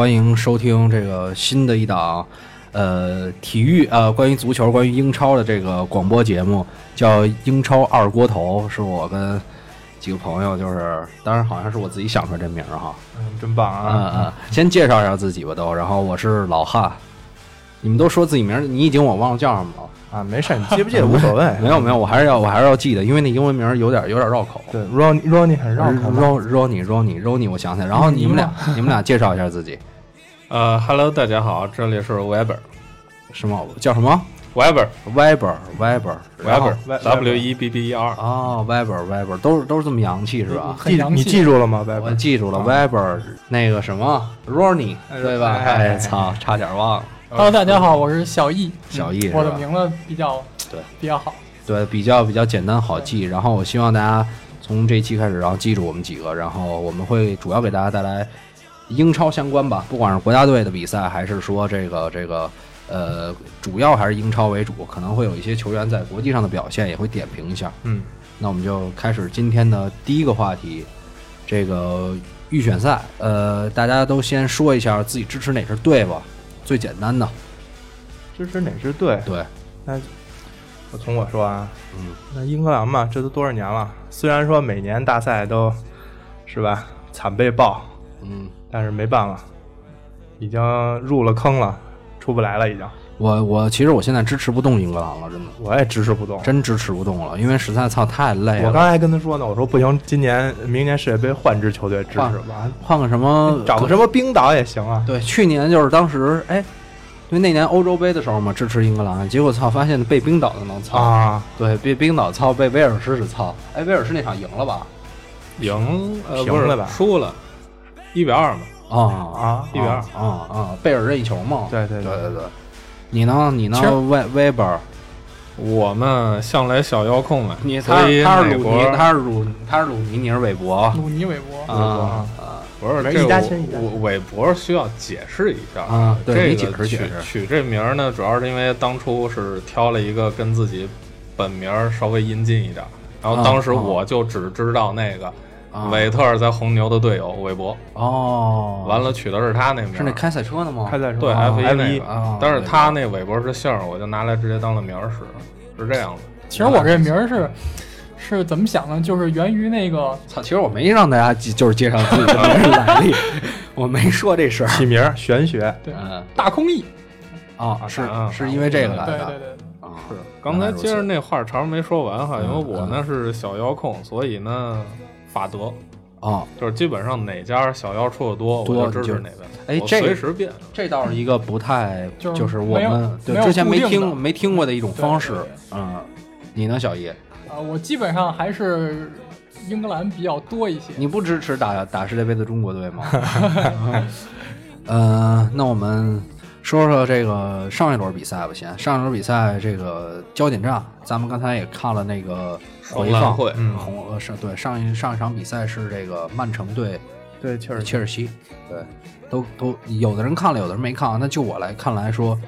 欢迎收听这个新的一档，呃，体育呃，关于足球、关于英超的这个广播节目，叫《英超二锅头》，是我跟几个朋友，就是当然好像是我自己想出来这名儿哈，嗯，真棒嗯啊！嗯嗯，先介绍一下自己吧都，然后我是老汉，你们都说自己名儿，你已经我忘了叫什么了。啊，没事，你记不记得无所谓。没有没有，我还是要我还是要记得，因为那英文名儿有点有点绕口。对，Ronnie Ronnie 很绕口。Ro Ronnie Ronnie Ronnie，我想起来。然后你们俩你们俩介绍一下自己，呃哈喽，大家好，这里是 Weber 什么叫什么 Weber Weber Weber Weber Weber W E B B E R，啊 Weber Weber 都是都是这么洋气是吧？记你很洋气记住了吗？我拜记住了啊 Weber 那个什么 Ronnie 对吧？哎操，差点忘了。Hello，大家好，我是小易。小易是我的名字比较对比较好。对，比较比较简单好记。然后我希望大家从这一期开始，然后记住我们几个，然后我们会主要给大家带来英超相关吧，不管是国家队的比赛，还是说这个这个呃，主要还是英超为主，可能会有一些球员在国际上的表现也会点评一下。嗯，那我们就开始今天的第一个话题，这个预选赛。呃，大家都先说一下自己支持哪支队吧，最简单的。支持哪支队？对，那我从我说啊，嗯，那英格兰嘛，这都多少年了？虽然说每年大赛都是吧惨被爆，嗯，但是没办法，已经入了坑了，出不来了，已经。我我其实我现在支持不动英格兰了，真的。我也支持不动。真支持不动了，因为实在操太累了。我刚才还跟他说呢，我说不行，今年明年世界杯换支球队支持换吧，换个什么 找个什么冰岛也行啊。对，去年就是当时哎，因为那年欧洲杯的时候嘛，支持英格兰，结果操发现被冰岛的能操，啊，对，被冰岛操，被威尔士是操。哎，威尔士那场赢了吧？赢呃不是平了吧输了，一比二嘛，啊啊一比二啊啊！贝尔任意球嘛。对对对对对。你呢？你呢？威威伯尔，我们向来小遥控嘛，你他所以是他是鲁尼，他是鲁他是鲁尼，你是韦伯鲁尼韦伯，啊啊不是这个一家亲一家亲我韦伯需要解释一下啊对你这个取解释解释取这名儿呢，主要是因为当初是挑了一个跟自己本名儿稍微音近一点儿，然后当时我就只知道那个啊！韦特尔在红牛的队友韦伯，哦，完了取的是他那名儿，是那开赛车的吗？开赛车。对啊 F 一但是他那韦伯是姓儿，我就拿来直接当了名儿使，是这样的。其实我这名儿是 是怎么想呢？就是源于那个操，其实我没让大家介就是介绍自己的来历，我没说这事儿。起名儿玄学，对嗯。大空翼。啊，是啊是因为这个来对的。对对对，啊。是，刚才接着那话茬儿没说完哈，嗯因为我呢是小遥控，所以呢法德哦，就是基本上哪家小妖出的多，多我就支就持哪边。我哎这随时变。这倒是一个不太就是就是我们对之前没听没听过的一种方式。嗯，你呢，小叶？啊，我基本上还是英格兰比较多一些。你不支持打打世界杯的中国队吗？呃，那我们说说这个上一轮比赛吧。先，上一轮比赛这个焦点战，咱们刚才也看了那个回放。红蓝会，嗯，红呃是对上一上一场比赛是这个曼城队对，确实切尔西，对，都都有的人看了，有的人没看啊。那就我来看来说，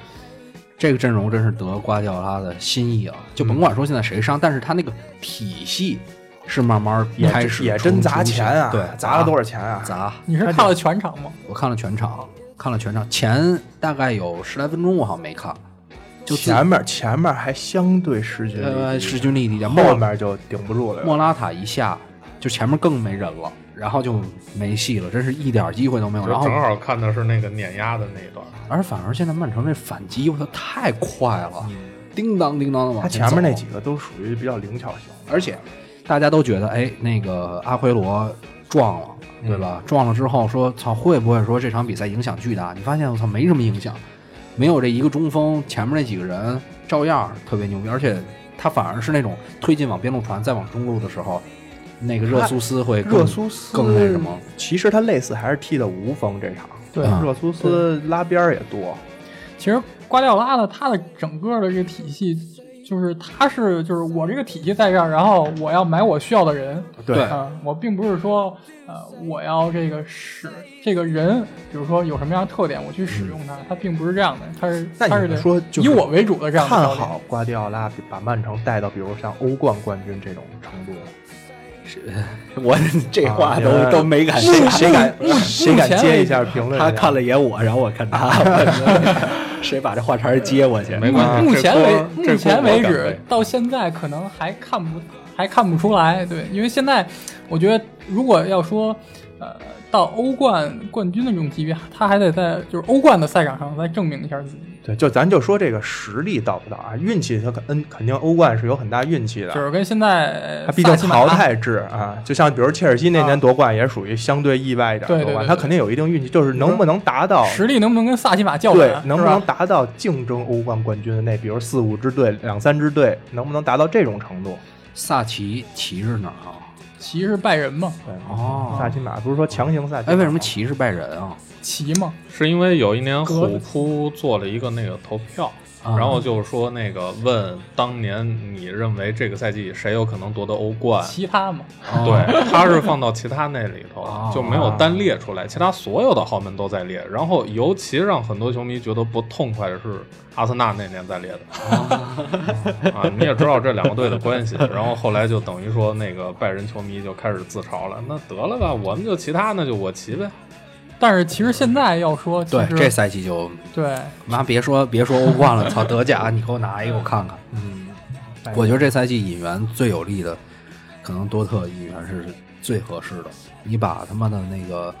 这个阵容真是得瓜迪奥拉的心意啊！就甭管说现在谁伤，但是他那个体系是慢慢也开始也真砸钱啊，对，砸了多少少钱啊？砸？你是看了全场吗？我看了全场，看了全场，前大概有十来分钟我好像没看，就前面前面还相对势均力呃敌势均力敌点，后面就顶不住了。莫拉塔一下，就前面更没人了，然后就没戏了，真是一点机会都没有。然后正好看的是那个碾压的那一段。而反而现在曼城这反击，我操，太快了，叮当叮当的往他前面那几个都属于比较灵巧型，而且大家都觉得，哎，那个阿奎罗撞了，对吧？撞了之后说，操，会不会说这场比赛影响巨大？你发现我操，没什么影响，没有这一个中锋，前面那几个人照样特别牛逼，而且他反而是那种推进往边路传，再往中路的时候，那个热苏斯会更热苏斯更那什么。其实他类似还是踢的无锋这场，对嗯热苏斯拉边儿也多，其实瓜迪奥拉的他的整个的这个体系，就是他是就是我这个体系在这儿，然后我要买我需要的人，对啊、我并不是说呃我要这个使这个人，比如说有什么样的特点我去使用他，他并不是这样的，他是那他是说以我为主的这样的看好瓜迪奥拉把曼城带到比如像欧冠冠军这种程度是？我这话都、啊都没敢谁说。谁敢谁敢接一下评论？他看了眼我，然后我看他，谁把这话茬接过去？没关系。目前为目前为，止到现在可能还看不还看不出来，对，因为现在我觉得如果要说呃到欧冠冠军的这种级别，他还得在就是欧冠的赛场上再证明一下自己，对，就咱就说这个实力到不到啊？运气他肯嗯肯定欧冠是有很大运气的，就是跟现在他毕竟淘汰制啊，就像比如切尔西那年夺冠也属于相对意外一点夺冠，对对对他肯定有一定运气，就是能不能达到实力能不能跟萨奇马较对，，能不能达到竞争欧冠冠军的那，比如四五支队、两三支队，能不能达到这种程度？萨奇骑是哪儿啊？骑是拜仁嘛，对，哦萨奇马不是说强行萨奇马？哎，为什么骑是拜仁啊？骑嘛，是因为有一年虎扑做了一个那个投票，啊然后就是说那个问当年你认为这个赛季谁有可能夺得欧冠？其他嘛，哦对，他是放到其他那里头哦就没有单列出来，其他所有的豪门都在列。然后尤其让很多球迷觉得不痛快的是阿森纳那年在列的啊，你也知道这两个队的关系。然后后来就等于说那个拜仁球迷就开始自嘲了，那得了吧，我们就其他那就我骑呗。但是其实现在要说，对，这赛季就对妈别说别说欧冠了，操德甲，你给我拿一个我看看。嗯，哎我觉得这赛季引援最有利的，可能多特引援是最合适的。你把他妈的那个、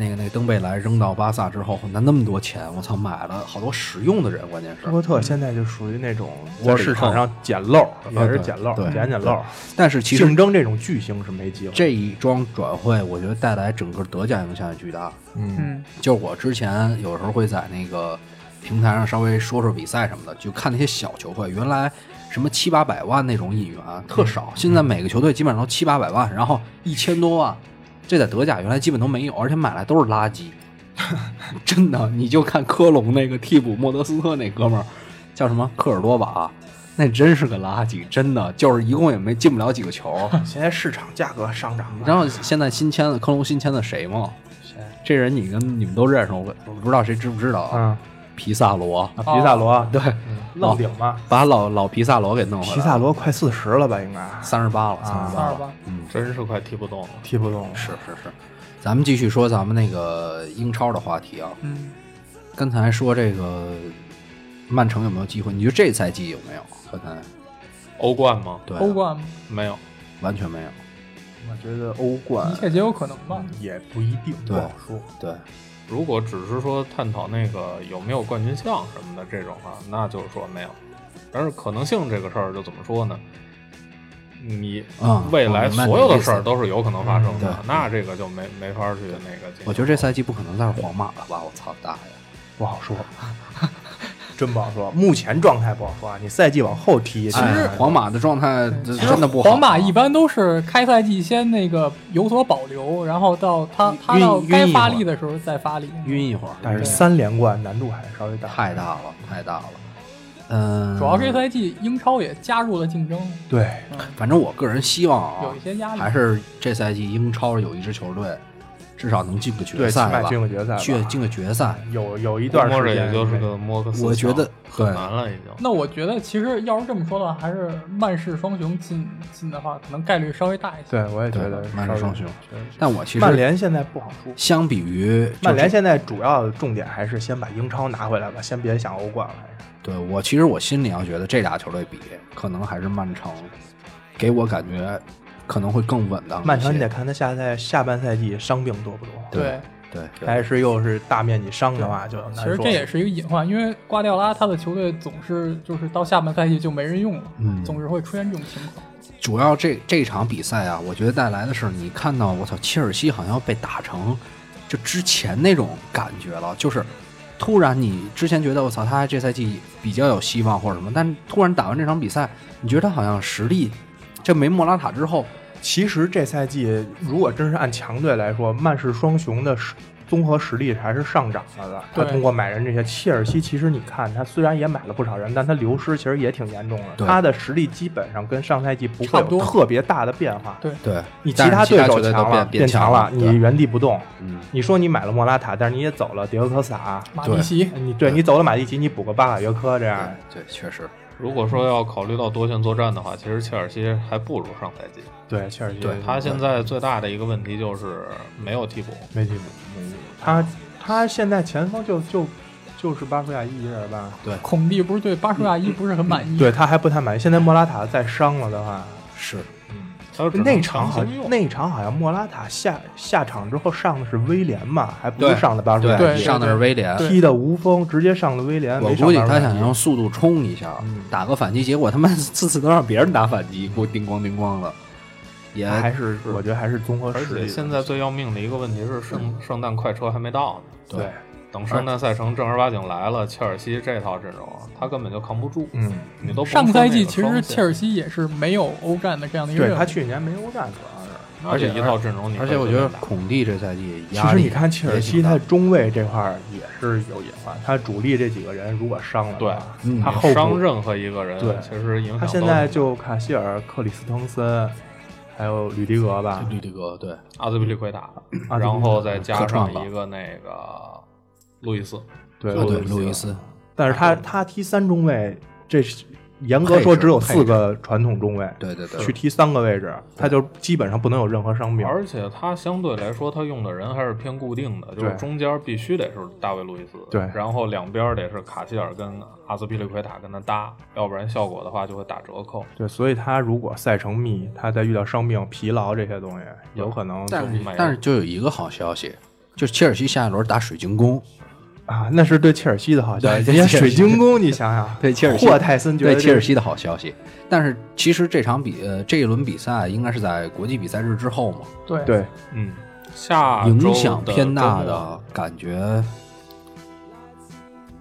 那个、那个登贝莱扔到巴萨之后，那那么多钱，我操，买了好多实用的人，关键是。多特现在就属于那种在市场上捡漏，也是捡漏，捡捡漏。但是其实竞争这种巨星是没机会。这一桩转会，我觉得带来整个德甲影响也巨大。嗯，嗯就是我之前有时候会在那个平台上稍微说说比赛什么的，就看那些小球会，原来什么七八百万那种引援特少，现在每个球队基本上都七八百万，然后一千多万，这在德甲原来基本都没有，而且买来都是垃圾。真的，你就看科隆那个替补莫德斯特那哥们儿叫什么科尔多瓦，那真是个垃圾，真的就是一共也没进不了几个球。现在市场价格上涨了，然后现在新签的科隆新签的谁吗？谁这人你跟你们都认识，我我不知道谁知不知道啊？嗯，皮萨罗，啊皮萨罗，对，愣顶嘛。把老老皮萨罗给弄回来了。皮萨罗快四十了吧？应该三十八了，三啊十八嗯，真是快踢不动了。踢不动了。是是是。咱们继续说咱们那个英超的话题啊。嗯，刚才说这个曼城有没有机会？你觉得这赛季有没有？刚才欧冠吗？对啊欧冠嘛没有。完全没有。我觉得欧冠一切皆有可能吧。也不一定，不好说。对，如果只是说探讨那个有没有冠军相什么的这种啊，那就是说没有。但是可能性这个事儿就怎么说呢？你嗯未来所有的事儿都是有可能发生嗯的，对那这个就没没法去那个。我觉得这赛季不可能再是皇马了吧？我操大爷！不好说，真不好说。目前状态不好说啊，你赛季往后踢，其实皇马的状态真的不好。啊皇马一般都是开赛季先那个有所保留，然后到他他到该发力的时候再发力。晕一会儿，但是三连冠难度还是稍微大，太大了，太大了。嗯，主要这赛季英超也加入了竞争，对，反正我个人希望啊，有一些压力。还是这赛季英超有一支球队至少能进个决赛吧，进个决赛，去进个决赛。有有一估摸着段时间也就是没个摸个四我觉得很难了已经。那我觉得其实要是这么说的话，还是曼市双雄进进的话，可能概率稍微大一些。对，我也觉得曼市双雄但我其实曼联现在不好说。相比于就是曼联现在主要的重点还是先把英超拿回来吧，先别想欧冠了。还是对我其实我心里要觉得这俩球队比，可能还是曼城给我感觉可能会更稳当。曼城你得看他下赛下半赛季伤病多不多，对对对还是又是大面积伤的话就难其。实这也是一个隐患，因为瓜迪奥拉他的球队总是就是到下半赛季就没人用了，嗯总是会出现这种情况。主要这这场比赛啊，我觉得带来的是你看到我操，切尔西好像被打成就之前那种感觉了，就是突然你之前觉得我操他这赛季比较有希望或者什么，但突然打完这场比赛，你觉得他好像实力这没莫拉塔之后，其实这赛季如果真是按强队来说，曼市双雄的实综合实力还是上涨了的。他通过买人这些，切尔西其实你看他虽然也买了不少人，但他流失其实也挺严重的。他的实力基本上跟上赛季不会有特别大的变化。对。对。你其他对手强了，变强了，你原地不动。嗯。你说你买了莫拉塔，但是你也走了迭戈科萨，马蒂奇，你对。你走了马蒂奇，你补个巴卡约科这样，对对，确实。如果说要考虑到多线作战的话，其实切尔西还不如上赛季。对，切尔西对他现在最大的一个问题就是没有替补，没替补，他他现在前锋就就就是巴舒亚伊是吧？孔蒂不是对巴舒亚伊不是很满意？对他还不太满意。现在莫拉塔再伤了的话，是他那场好强行用。那场好像莫拉塔下下场之后上的是威廉嘛，还不是上的巴舒亚对，上的是威廉。踢的无锋，直接上的威廉。我估计他想用速度冲一下，嗯打个反击，结果他妈次次都让别人打反击，给我叮咣叮咣的，也还是我觉得还是综合而实力现在最要命的一个问题是圣圣诞快车还没到呢。对，等圣诞赛程正儿八经来了，切尔西这套阵容他根本就扛不住。嗯，你都上赛季其实切尔西也是没有欧战的这样的一个对他。去年没欧战主要是。而且一套阵容你而且我觉得孔蒂这赛季其压力实你看切尔西，他中卫这块儿也是有隐患。他主力这几个人如果伤了的话，嗯他后伤任何一个人，对其实影响他现在就卡希尔、克里斯滕森，还有吕迪格吧，吕迪格对，阿兹比利奎塔，然后再加上一个那个路易斯，对对对，路路易斯，但是他他踢三中卫，这是严格说只有四个传统中卫，对对对。去踢三个位置，他就基本上不能有任何伤病。而且他相对来说他用的人还是偏固定的，就是中间必须得是大卫路易斯，对。然后两边得是卡希尔跟阿斯皮利奎塔跟他搭，要不然效果的话就会打折扣。对，所以他如果赛程密，他再遇到伤病、疲劳这些东西，有可能就但是没但是就有一个好消息，就是切尔西下一轮打水晶宫，啊，那是对切尔西的好消息。对人家水晶宫，你想想，对切尔西霍泰森觉得对切尔西的好消息。但是其实这场比呃这一轮比赛应该是在国际比赛日之后嘛，对对嗯，下影响偏大的感觉。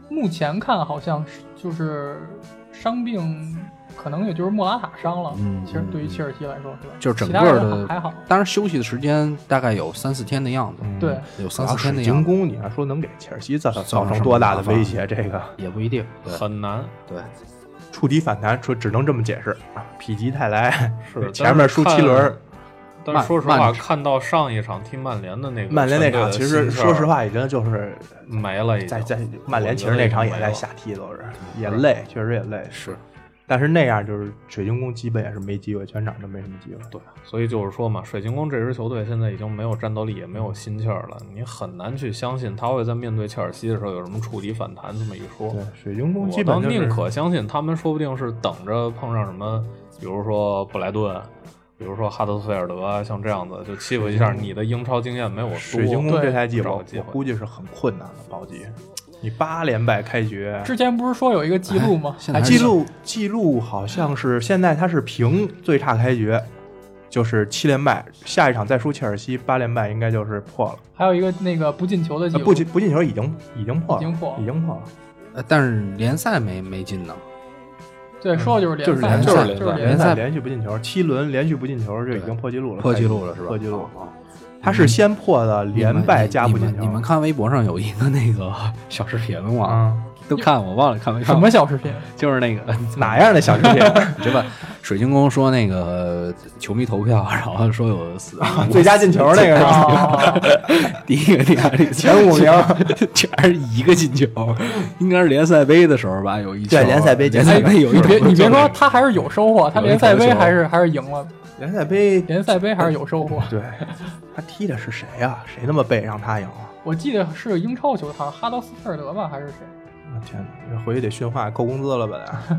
目前看好像是就是伤病，可能也就是莫拉塔伤了。嗯其实对于切尔西来说是吧？就是整个的还好。当然休息的时间大概有三四天的样子，嗯对，有三四天的样子，宫，你要说能给切尔西造造造成多大的威胁？这个也不一定。很难，对，触底反弹，说只能这么解释啊。否极泰来是 前面输七轮，但是说实话，看到上一场踢曼联的那个曼联那场其实说实话已经就是没了，已经在在曼联其实那场也在下踢，都是也累，确实也累。是，但是那样就是水晶宫基本也是没机会，全场都没什么机会。对，所以就是说嘛，水晶宫这支球队现在已经没有战斗力，也没有心气儿了，你很难去相信他会在面对切尔西的时候有什么触底反弹这么一说。对，水晶宫基本就是宁可相信他们说不定是等着碰上什么，比如说布莱顿，比如说哈德斯菲尔德啊，像这样子就欺负一下你的英超经验没有我多。水晶宫这赛季我估计是很困难的保级。你八连败开局，之前不是说有一个记录吗？记录记录好像是现在他是平最差开局，就是七连败，下一场再输切尔西八连败应该就是破了。还有一个那个不进球的记录，呃不进不进球已经已经破了，已经破了已经破了。呃但是联赛没没进呢。对，说的就是就是联赛，就是联联赛联赛。连续不进球，七轮连续不进球就已经破纪录了，破纪录了是吧？破纪录。哦他是先破的连败加不进球。你们看微博上有一个那个 小视频吗？啊，都看我忘了看没看。什么小视频？就是那个 哪样的小视频？对吧？水晶宫说那个球迷投票，然后说有四最佳进球那个是第一个、第二个、前五名全是一个进球，应该是联赛杯的时候吧，有一球对联赛杯联赛杯有一你别说，他还是有收获，他联赛杯还是还是赢了，联赛杯，联赛杯还是有收获。对他踢的是谁呀？谁那么背让他赢啊？我记得是英超球队，好像哈德斯菲尔德吧，还是谁？我天哪，回去得训话，扣工资了吧得。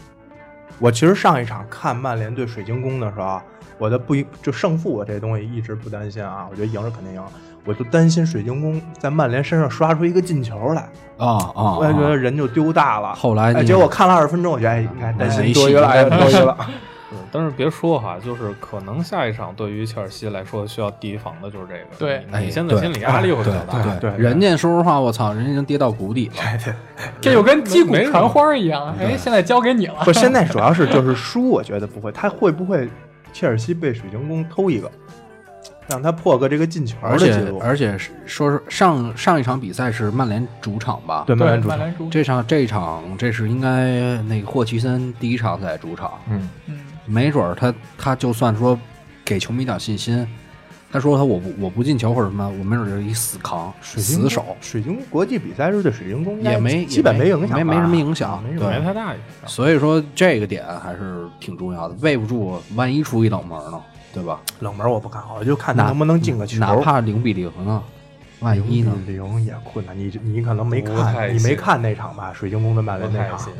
我其实上一场看曼联对水晶宫的时候啊，我的不一就胜负我这东西一直不担心啊，我觉得赢是肯定赢，我就担心水晶宫在曼联身上刷出一个进球来，啊啊！我也觉得人就丢大了。哎，后来哎结果看了二十分钟，我觉得哎，应该担心多余了，多余了。是但是别说哈，就是可能下一场对于切尔西来说需要提防的就是这个。对你你现在心理压力会比较大。对对人家说实话，我操，人家已经跌到谷底了。这就跟击鼓传花一样，哎，现在交给你了。不，现在主要是就是输，我觉得不会，他会不会切尔西被水晶宫偷一个，让他破个这个进球的记录？而且是说是上上一场比赛是曼联主场吧？对曼联主场，这场这一场这是应该那个霍奇森第一场在主场，嗯，嗯，没准儿他他就算说给球迷点信心，他说他我不我不进球或者什么，我没准就是一死扛水晶死守，水晶国际比赛日对水晶宫应该也没基本没影响吧，没没什么影响啊没什对么没太大影响。所以说这个点还是挺重要的，喂不住万一出一冷门呢，对吧？冷门我不看好，我就看他哪能不能进个球。哪怕零比零呢，万一呢？零也困难，你你可能没不太看，你没信看那场吧？水晶宫的曼联那场信，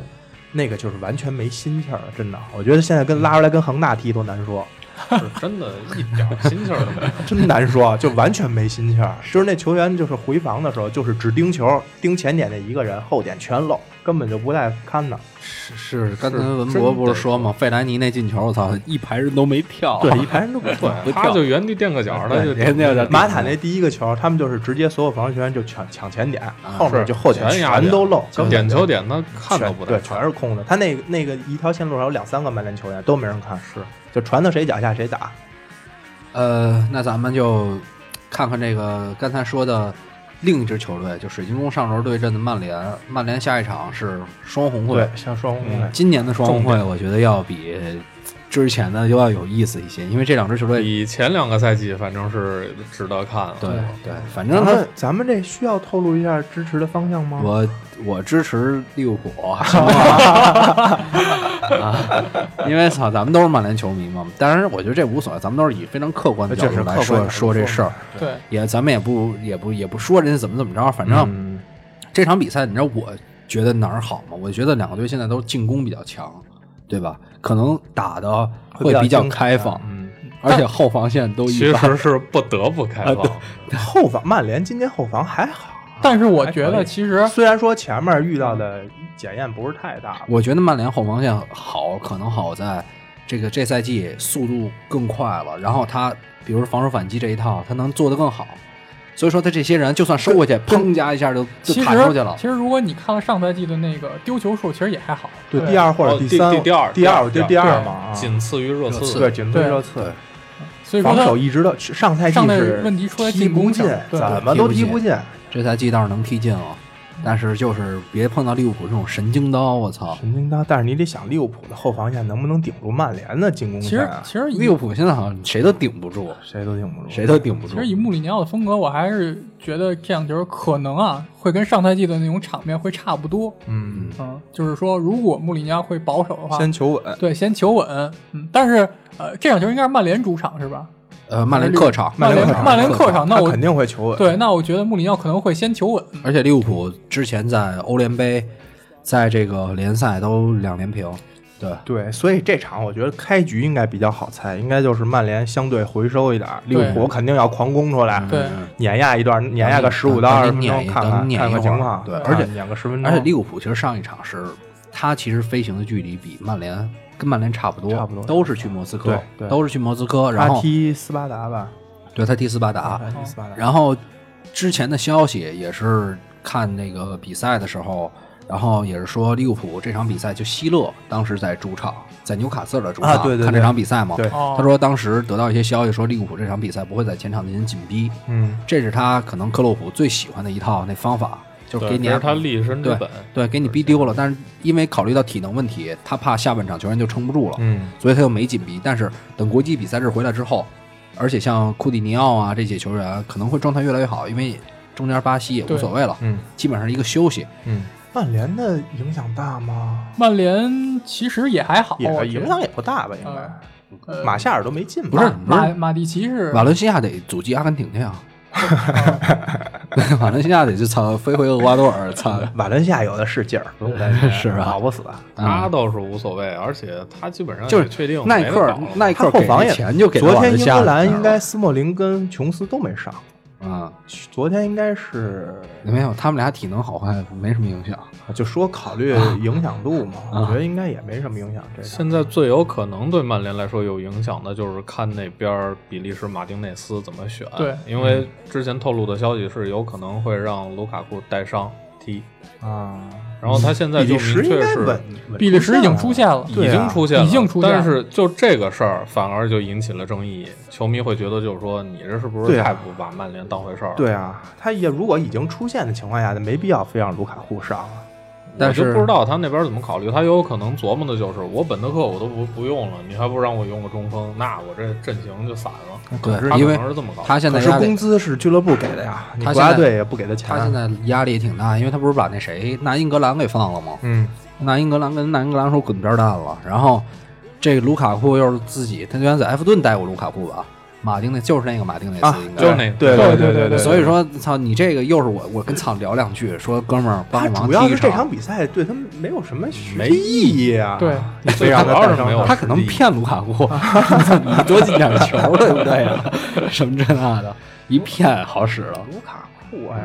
那个就是完全没心气儿，真的。我觉得现在跟拉出来跟恒大踢都难说，是 真的一点儿心气儿都没有。真难说，就完全没心气儿。就是那球员就是回防的时候，就是只盯球，盯前点那一个人，后点全漏，根本就不带看的。是是，刚才是文博不是说吗？费莱尼那进球，我操，一排人都没跳，对，一排人都不跳，不他就原地垫个脚，他就人家在马塔那第一个球，他们就是直接所有防守球员就抢抢前点，后面就后点全都漏，点球点他看都不带全是空的。他那个那个一条线路上有两三个曼联球员都没人看，是就传到谁脚下谁打。呃，那咱们就看看这个刚才说的另一支球队，就水晶宫上轮对阵的曼联。曼联下一场是双红会对，，像双红会，今年的双红会，我觉得要比之前的又要有意思一些，因为这两支球队，比前两个赛季反正是值得看了。对对，反正他咱们这需要透露一下支持的方向吗？我我支持利物浦？啊，因为操，咱们都是曼联球迷嘛。当然，我觉得这无所谓，咱们都是以非常客观的角度来说说这事儿，对，也咱们也不也不也不说人家怎么怎么着，反正嗯这场比赛，你知道我觉得哪儿好吗？我觉得两个队现在都进攻比较强，对吧？可能打的会比较开放，嗯，而且后防线都一。实是不得不开放。后防曼联今年后防还好，但是我觉得其实虽然说前面遇到的检验不是太大，我觉得曼联后防线好，可能好在这个这赛季速度更快了，然后他比如防守反击这一套，他能做得更好。所以说，他这些人就算收回去，砰加一下就就弹出去了。其。实如果你看了上赛季的那个丢球数，其实也还好。对第二或者哦第三，第第二第二，我觉得第二嘛，啊。仅次于热刺，对仅次于热刺，所以说他防守一直都上赛季上赛季是问题出在踢进攻不进上，怎么都踢不进。这赛季倒是能踢进了，但是就是别碰到利物浦这种神经刀，我操！神经刀，但是你得想利物浦的后防线能不能顶住曼联的进攻其实？其实利物浦现在好像谁都顶不住，谁都顶不住，谁都顶不住其实。以穆里尼奥的风格，我还是觉得这样球可能啊会跟上赛季的那种场面会差不多。嗯，嗯，就是说如果穆里尼奥会保守的话，先求稳。对先求稳。嗯，但是呃这场球应该是曼联主场是吧？呃，曼联客场，曼联联客场曼联客场，那我肯定会求稳。对，那我觉得穆里尼奥可能会先求稳。而且利物浦之前在欧联杯，在这个联赛都两连平，对，对，所以这场我觉得开局应该比较好猜，应该就是曼联相对回收一点，利物浦肯定要狂攻出来，对碾压一段，碾压个十五到二十分钟，看看看等你碾一会儿看情况。对而且碾个十分钟，而且利物浦其实上一场是，他其实飞行的距离比曼联跟曼联差不多，差不多都是去莫斯科对，对都是去莫斯科，然他后踢斯巴达吧，对他踢斯巴达，他踢斯巴达，然后之前的消息也是看那个比赛的时候，然后也是说利物浦这场比赛就希勒当时在主场，在纽卡斯尔的主场、啊对对对看这场比赛嘛。他说当时得到一些消息说利物浦这场比赛不会在前场进行紧逼，嗯，这是他可能克洛普最喜欢的一套那方法，就是给，你他立身之对本。对给你逼丢了，但是因为考虑到体能问题，他怕下半场球员就撑不住了，嗯，所以他就没紧逼。但是等国际比赛日回来之后，而且像库蒂尼奥啊这些球员可能会状态越来越好，因为中间巴西也无所谓了，嗯基本上一个休息。嗯，曼联的影响大吗？曼联其实也还好，也影响也不大吧，应该。呃马夏尔都没进吧？不是马马蒂奇是瓦伦西亚得阻击阿根廷去啊，瓦伦西亚得去操飞回厄瓜多尔，操，瓦伦西亚有的是劲儿，不用担心，是吧？打不死。他倒是无所谓，而且他基本上就是确定耐克耐克后防也钱就给昨天英瓦伦西亚格兰应该斯莫林跟琼斯都没上，啊，昨天应该是没有，他们俩体能好坏没什么影响。就说考虑影响度嘛，啊我觉得应该也没什么影响。这现在最有可能对曼联来说有影响的，就是看那边比利时马丁内斯怎么选。对因为之前透露的消息是有可能会让卢卡库带伤踢，啊，然后他现在就比利时明确是应该稳，比利时已经出现了。已经出现了，已经出现了但是就这个事儿，反而就引起了争议。球迷会觉得，就是说你这是不是太不把曼联当回事儿了？对啊，他也如果已经出现的情况下，那没必要非让卢卡库上啊。但我就是不知道他那边怎么考虑，他有可能琢磨的就是我本德克我都不不用了，你还不让我用个中锋，那我这阵型就散了。对，因为。他现在压力工资是俱乐部给的呀，你国家队也不给他钱啊。他现在压力也挺大，因为他不是把那谁那英格兰给放了吗？嗯，南英格兰跟那英格兰说滚边蛋了，然后这个卢卡库又是自己，他原来在埃弗顿带过卢卡库吧？马丁内就是那个马丁内啊斯，应该就是那个对对对对对对所以说，操你这个又是我，我跟操聊两句，说哥们儿帮忙主要是这踢一场场比赛对他们没有什么实没意义啊。对，你非让他主要是没有诞生他可能骗卢卡库，你多进点球，对不对呀？什么这那的，一骗好使了。卢卡库哎，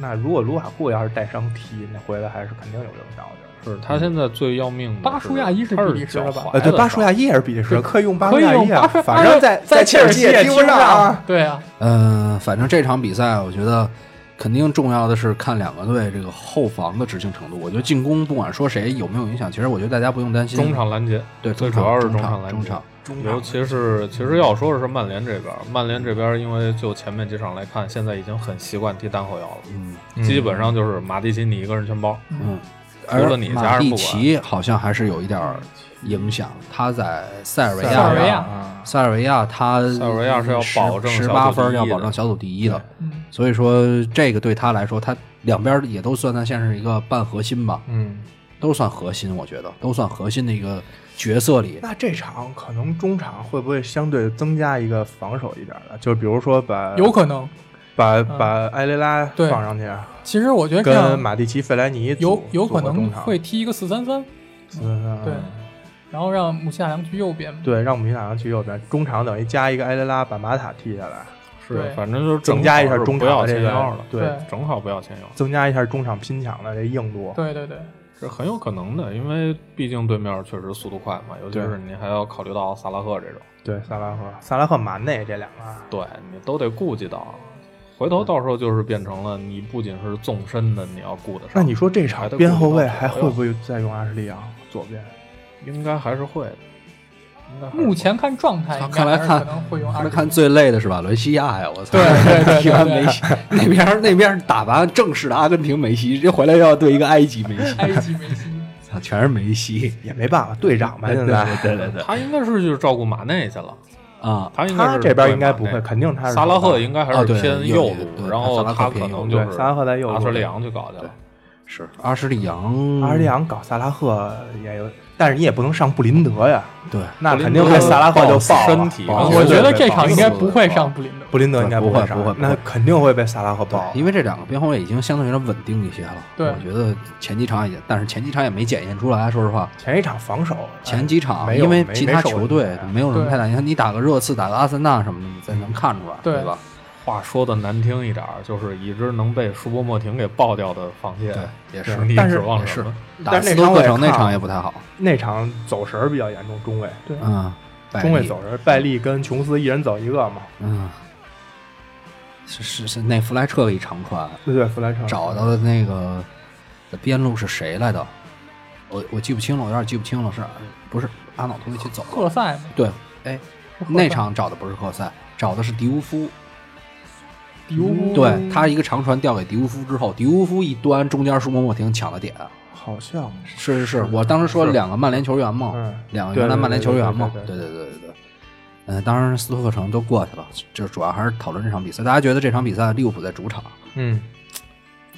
那如果卢卡库要是带伤踢，那回来还是肯定有这个道理。是他现在最要命的巴舒亚伊是比利时的吧呃，对，巴舒亚伊也是比利时，可以用巴舒亚伊啊反正在在切尔西也踢不上啊。。对啊，嗯，反正这场比赛，我觉得肯定重要的是看两个队这个后防的执行程度。我觉得进攻不管说谁有没有影响，其实我觉得大家不用担心。中场拦截，对，最主要是中场拦截中场。尤其是其实要说的是曼联这边，曼联这边因为就前面几场来看，现在已经很习惯踢单后腰了，嗯基本上就是马蒂奇你一个人全包。嗯，除了你而马蒂奇好像还是有一点影响。他在塞尔维亚塞尔维亚塞尔维亚他塞尔维亚是要保证十小八分要保证小组第一的，嗯，所以说这个对他来说，他两边也都算他现在是一个半核心吧，嗯，都算核心，我觉得都算核心的一个角色里。那这场可能中场会不会相对增加一个防守一点的？就比如说把有可能。把把埃雷拉对放上去，其实我觉得跟马蒂奇、费莱尼有有可能会踢一个四三三，四三三对。然后让姆希亚良去右边。对，让姆希塔良去右边，中场等于加一个埃雷拉，把马塔踢下来，是，反正就是增加一下中正好是不要场的这个前腰了，对，正好不要前腰，增加一下中场拼抢的这硬度。对对对，是很有可能的，因为毕竟对面确实速度快嘛，尤其是你还要考虑到萨拉赫这种，对，萨拉赫、萨拉赫、马内这两个，对你都得顾及到。回头到时候就是变成了你不仅是纵深的，你要顾得上。那你说这场边后卫还会不会再用阿什利啊左边？应该还是会的，目前看状态，看来看可能会用阿什利看看最累的是瓦？伦西亚呀，我操！对对对对踢完 梅西那边那边打完正式的阿根廷梅西，这回来又要对一个埃及梅西，埃及梅西。操，全是梅西。也没办法，队长嘛，现在对对对他应该是去照顾马内去了，啊，他应该他这边应该不会，肯定他是萨拉赫应应该还是啊对右偏右路，然后他可能就是萨拉赫在右路阿什利杨去搞去了。是阿什利杨，阿什利杨搞萨拉赫也有，但是你也不能上布林德呀，对那肯定被萨拉赫就爆体我觉得这场应该不会上布林德。布林德应该不会，不会那肯定会被萨拉赫爆。因为这两个边后卫已经相对有点稳定一些了。对我觉得前几场也，但是前几场也没检验出来。说实话，前一场防守，前几场因为其他球队没有什么太大影响，你打个热刺，打个阿森纳什么的，你才能看出来，对吧？话说的难听一点儿，就是一支能被舒波莫廷给爆掉的防线，也是你但是指望也是什么？打但是斯托克城那场也不太好。那场走神儿比较严重，中卫对，嗯，中卫走神，拜利跟琼斯一人走一个嘛，嗯，是是是，那弗莱彻一长传。对对，弗莱彻。找到的那个的边路是谁来的？我我记不清了，我有点记不清了，是不是阿瑙托维奇走了？赫塞嘛，对，哎，那场找的不是赫塞，找的是迪乌夫。迪乌夫？对他一个长传调给迪乌夫之后，迪乌夫一端，中间舒莫莫廷抢了点。好像是。是是，我当时说两个曼联球员嘛，嗯。两个原来曼联球员嘛，对。对对对对对对。嗯，当然斯托克城都过去了，就主要还是讨论这场比赛。大家觉得这场比赛利物浦在主场，嗯，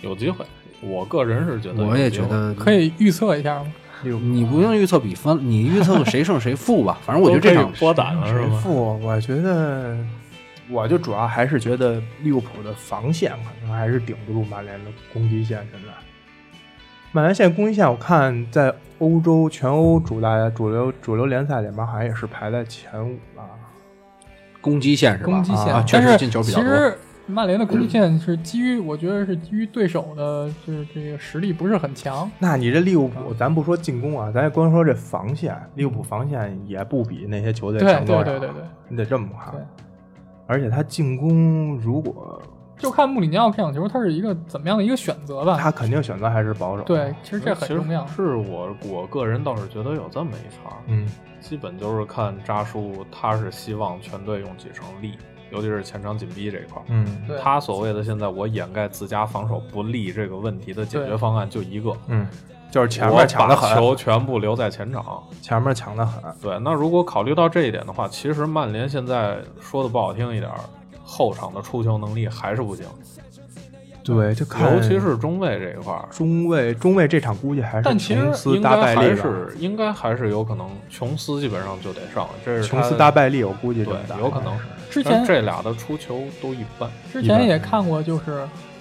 有机会，我个人是觉得我也觉得可。以预测一下吗？你不用预测比分，你预测个谁胜谁负吧。反正我觉得这场波胆了是吗？谁负？我觉得，我就主要还是觉得利物浦的防线可能还是顶不住曼联的攻击线。现在，曼联现在攻击线，我看在欧洲全欧主大主流主流联赛里面，好像也是排在前五吧。攻击线是吧？攻击线，啊，确实但是进球比较多。其实曼联的攻击线是基于，我觉得是基于对手的，就是这个实力不是很强。那你这利物浦，咱不说进攻啊，咱也光说这防线，利物浦防线也不比那些球队强多少。对对对对，你得这么看。而且他进攻，如果就看穆里尼奥这场球，他是一个怎么样的一个选择吧？他肯定选择还是保守。对，其实这很重要是我我个人倒是觉得有这么一茬，嗯，基本就是看扎叔他是希望全队用几成力，尤其是前场紧逼这一块儿。嗯对他所谓的现在我掩盖自家防守不利这个问题的解决方案就一个，嗯，就是前面抢的狠，把球全部留在前场。前面抢的很。对，那如果考虑到这一点的话，其实曼联现在说的不好听一点儿，后场的出球能力还是不行，对，就看尤其是中卫这一块儿。中卫，中卫这场估计还是但其实琼斯应该还大败利。是应该还是有可能，琼斯基本上就得上，这是琼斯他大败利，我估计这对，有可能是。之前这俩的出球都一般，之前也看过，就是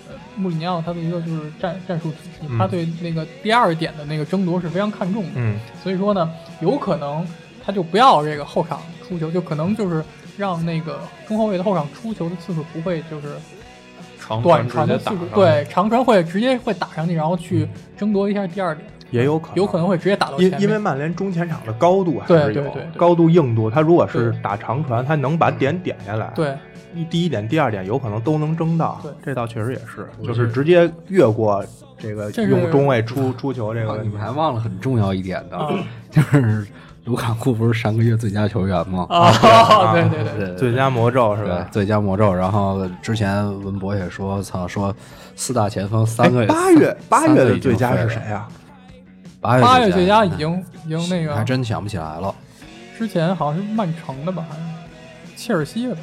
呃穆里尼奥他的一个就是战战术体系，嗯他对那个第二点的那个争夺是非常看重的。嗯，所以说呢，有可能他就不要这个后场出球，就可能就是让那个中后卫的后场出球的次数不会就是长短传的次数，打。对，长传会直接会打上去，然后去争夺一下第二点，也有可能，有可能会直接打到前。因因为曼联中前场的高度还是有对对对高度硬度，他如果是打长传，他能把点点下来。，对一第一点、第二点有可能都能争到。对这倒确实也是，就是直接越过这个用中卫出出球这个啊。你们还忘了很重要一点的，啊就是卢卡库不是上个月最佳球员吗？啊，对对对，对最佳魔咒是吧？最佳魔咒。然后之前文博也说，操，说四大前锋三个月八月八月的最佳是谁啊？八月八月最佳佳已经已经那个还真想不起来了。之前好像是曼城的吧，还是切尔西的吧？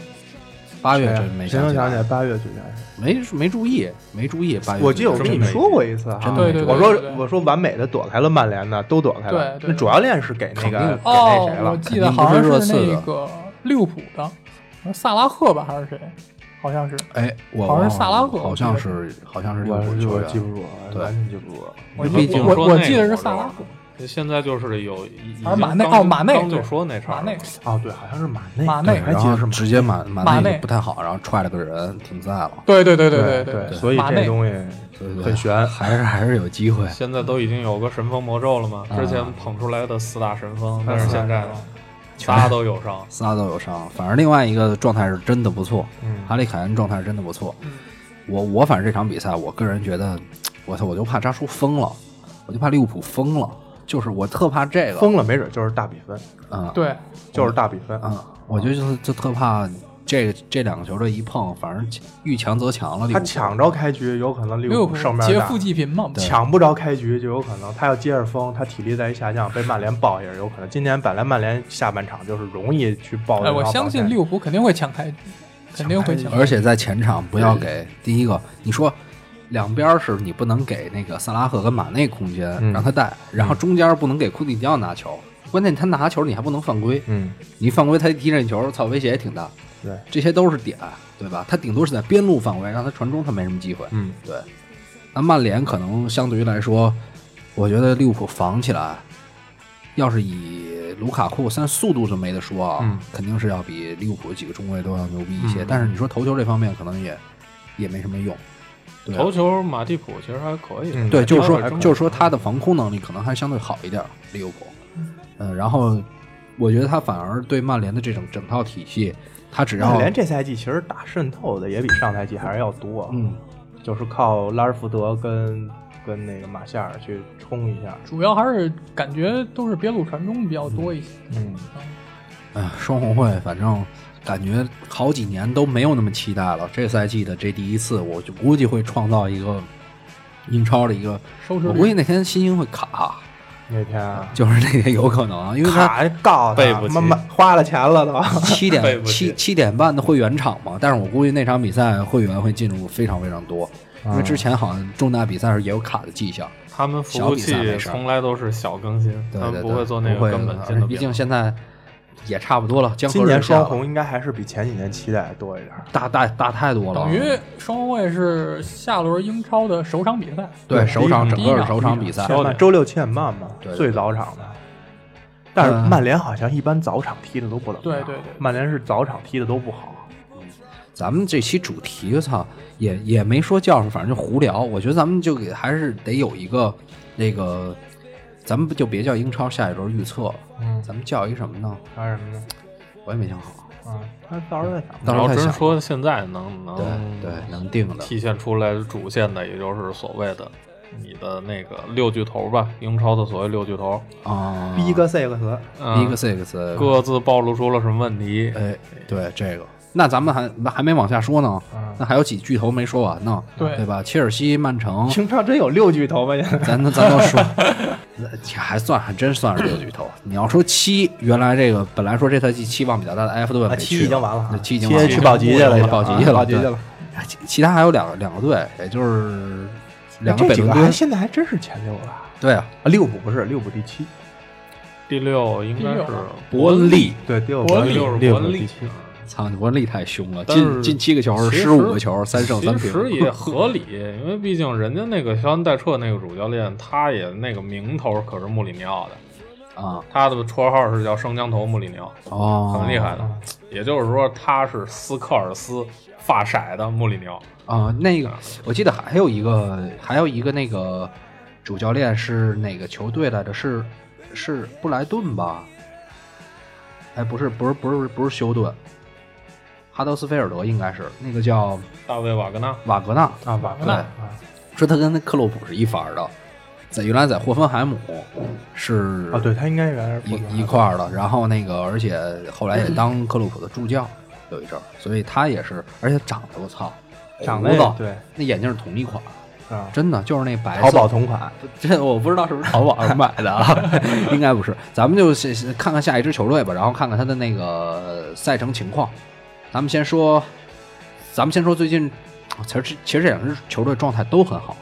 八月真没起谁能想起来来，八月最佳是谁？没没注意，没注意。八月我记得我最佳跟你们说过一次哈，真的对对对我说我说完美的躲开了曼联的，都躲开了。对对那主教练是给那个给那哦谁，了？我记得好像是那个利物浦的萨拉赫吧，还是谁？好像是。哎，我好像是萨拉赫好像是好像是利我物浦球员我记不住，对完全记不住。我毕竟我我记得是萨拉赫，现在就是有已还是马内哦马内刚就说那场马内哦，对，好像是马内，马内，然后还记得是直接马马马内不太好，然后踹了个人停赛了。对对对对对对，所以这东西对对对很悬。还是还是有机会。现在都已经有个神风魔咒了嘛？啊之前捧出来的四大神风，但嗯是现在仨都有伤。仨都有伤，反正另外一个状态是真的不错，嗯哈利凯恩状态真的不错。嗯我我反正这场比赛，我个人觉得，我操，我就怕扎叔疯了，我就怕利物浦疯了，就是我特怕这个，疯了，没准就是大比分，嗯，对，就是大比分。嗯，我觉得就是就特怕这个这两个球队一碰，反正遇强则强了。他抢着开局，有可能利物浦浦胜面大劫富济贫嘛，抢不着开局就有可能他要接着疯，他体力再一下降，被曼联爆也是有可能。今年本来曼联下半场就是容易去爆哎，我相信利物物浦肯定会抢开局，肯定会抢。而且在前场不要给第一个，你说两边是你不能给那个萨拉赫跟马内空间嗯让他带，然后中间不能给库蒂尼奥拿球，关键他拿球你还不能犯规，嗯，你犯规他一踢这球，操，威胁也挺大。对，这些都是点，对吧？他顶多是在边路犯规，让他传中他没什么机会。嗯，对。那曼联可能相对于来说，我觉得利物浦防起来，要是以卢卡库，虽然速度是没得说啊，嗯肯定是要比利物浦几个中卫都要牛逼一些。嗯但是你说头球这方面可能也也没什么用。头球马蒂普其实还可以，嗯。对，就是说就是说他的防空能力可能还相对好一点，利物浦。嗯，然后我觉得他反而对曼联的这种整套体系，他只要曼联这赛季其实打渗透的也比上赛季还是要多，嗯，就是靠拉尔福德跟跟那个马夏尔去冲一下，主要还是感觉都是边路传中比较多一些。嗯，哎呀，双红会反正感觉好几年都没有那么期待了。这赛季的这第一次，我就估计会创造一个英超的一个，收视我估计那天新星会卡，那天啊就是那天有可能，因为他卡 告他，背不起妈妈花了钱了都，七点 七七点半的会员场嘛，但是我估计那场比赛会员会进入非常非常多，因为之前好像重大比赛时也有卡的迹象。他们服务器从来都是小更新，他们对对对，不会做那个根本性的毕。竟现在也差不多了，江河今年双红应该还是比前几年期待多一点。大大大太多了，等于双红会是下轮英超的首场比赛。对首场整个首场比赛，周六七点半嘛，最早场的。但是嗯曼联好像一般早场踢的都不怎么样，对对对曼联是早场踢的都不好。咱们这期主题，我操，也也没说叫什么，反正就胡聊。我觉得咱们就给还是得有一个那个，咱们不就别叫英超下一轮预测了，嗯，咱们叫一个什么呢？还有什么呢？我也没想好。啊，那到时候再想。到时候真说现在能能对对，能定的。体现出来主线的，也就是所谓的你的那个六巨头吧，英超的所谓六巨头，啊 Big Six，嗯 Big Six，各自暴露出了什么问题？哎，对这个那咱们还还没往下说呢，嗯那还有几巨头没说完呢，对对吧？切尔西、曼城，英超真有六巨头吗？现在咱咱都说，还算还真算是六巨头。你要说七，原来这个本来说这赛季期望比较大的埃弗顿七已经完了啊，七已经完了去保级去了，保级去了，保级去了。其其他还有两个两个队，也就是两个这几北伦敦。个还现在还真是前六了啊！对啊，利物浦不是利物浦第七，第六应该是伯恩利，对，第六伯恩利是伯恩利。操，伯恩利太凶了，进进七个球，失五个球，三胜三平。其实也合理，因为毕竟人家那个肖恩戴彻那个主教练，他也那个名头可是穆里尼奥的，啊，他的绰号是叫生姜头穆里尼奥，哦，很厉害的。也就是说，他是斯科尔斯发色的穆里尼奥。啊，那个我记得还有一个，还有一个那个主教练是哪个球队来着？是是布莱顿吧？哎，不是，不是，不是，不是休顿，哈德斯菲尔德应该是那个叫大卫瓦格纳，瓦格纳。啊，瓦格纳啊，说他跟那克洛普是一法儿的，在原来在霍芬海姆是啊，对他应该原来是一一块儿的，然后那个而且后来也当克洛普的助教有一阵儿，所以他也是，而且长得我操，长胡子得也对。那眼镜是同一款，啊，真的就是那白色。淘宝同款，这我不知道是不是淘宝上买的啊，应该不是。咱们就先先看看下一支球队吧，然后看看他的那个赛程情况。咱们先说，咱们先说最近，其实其实这两支球队状态都很好，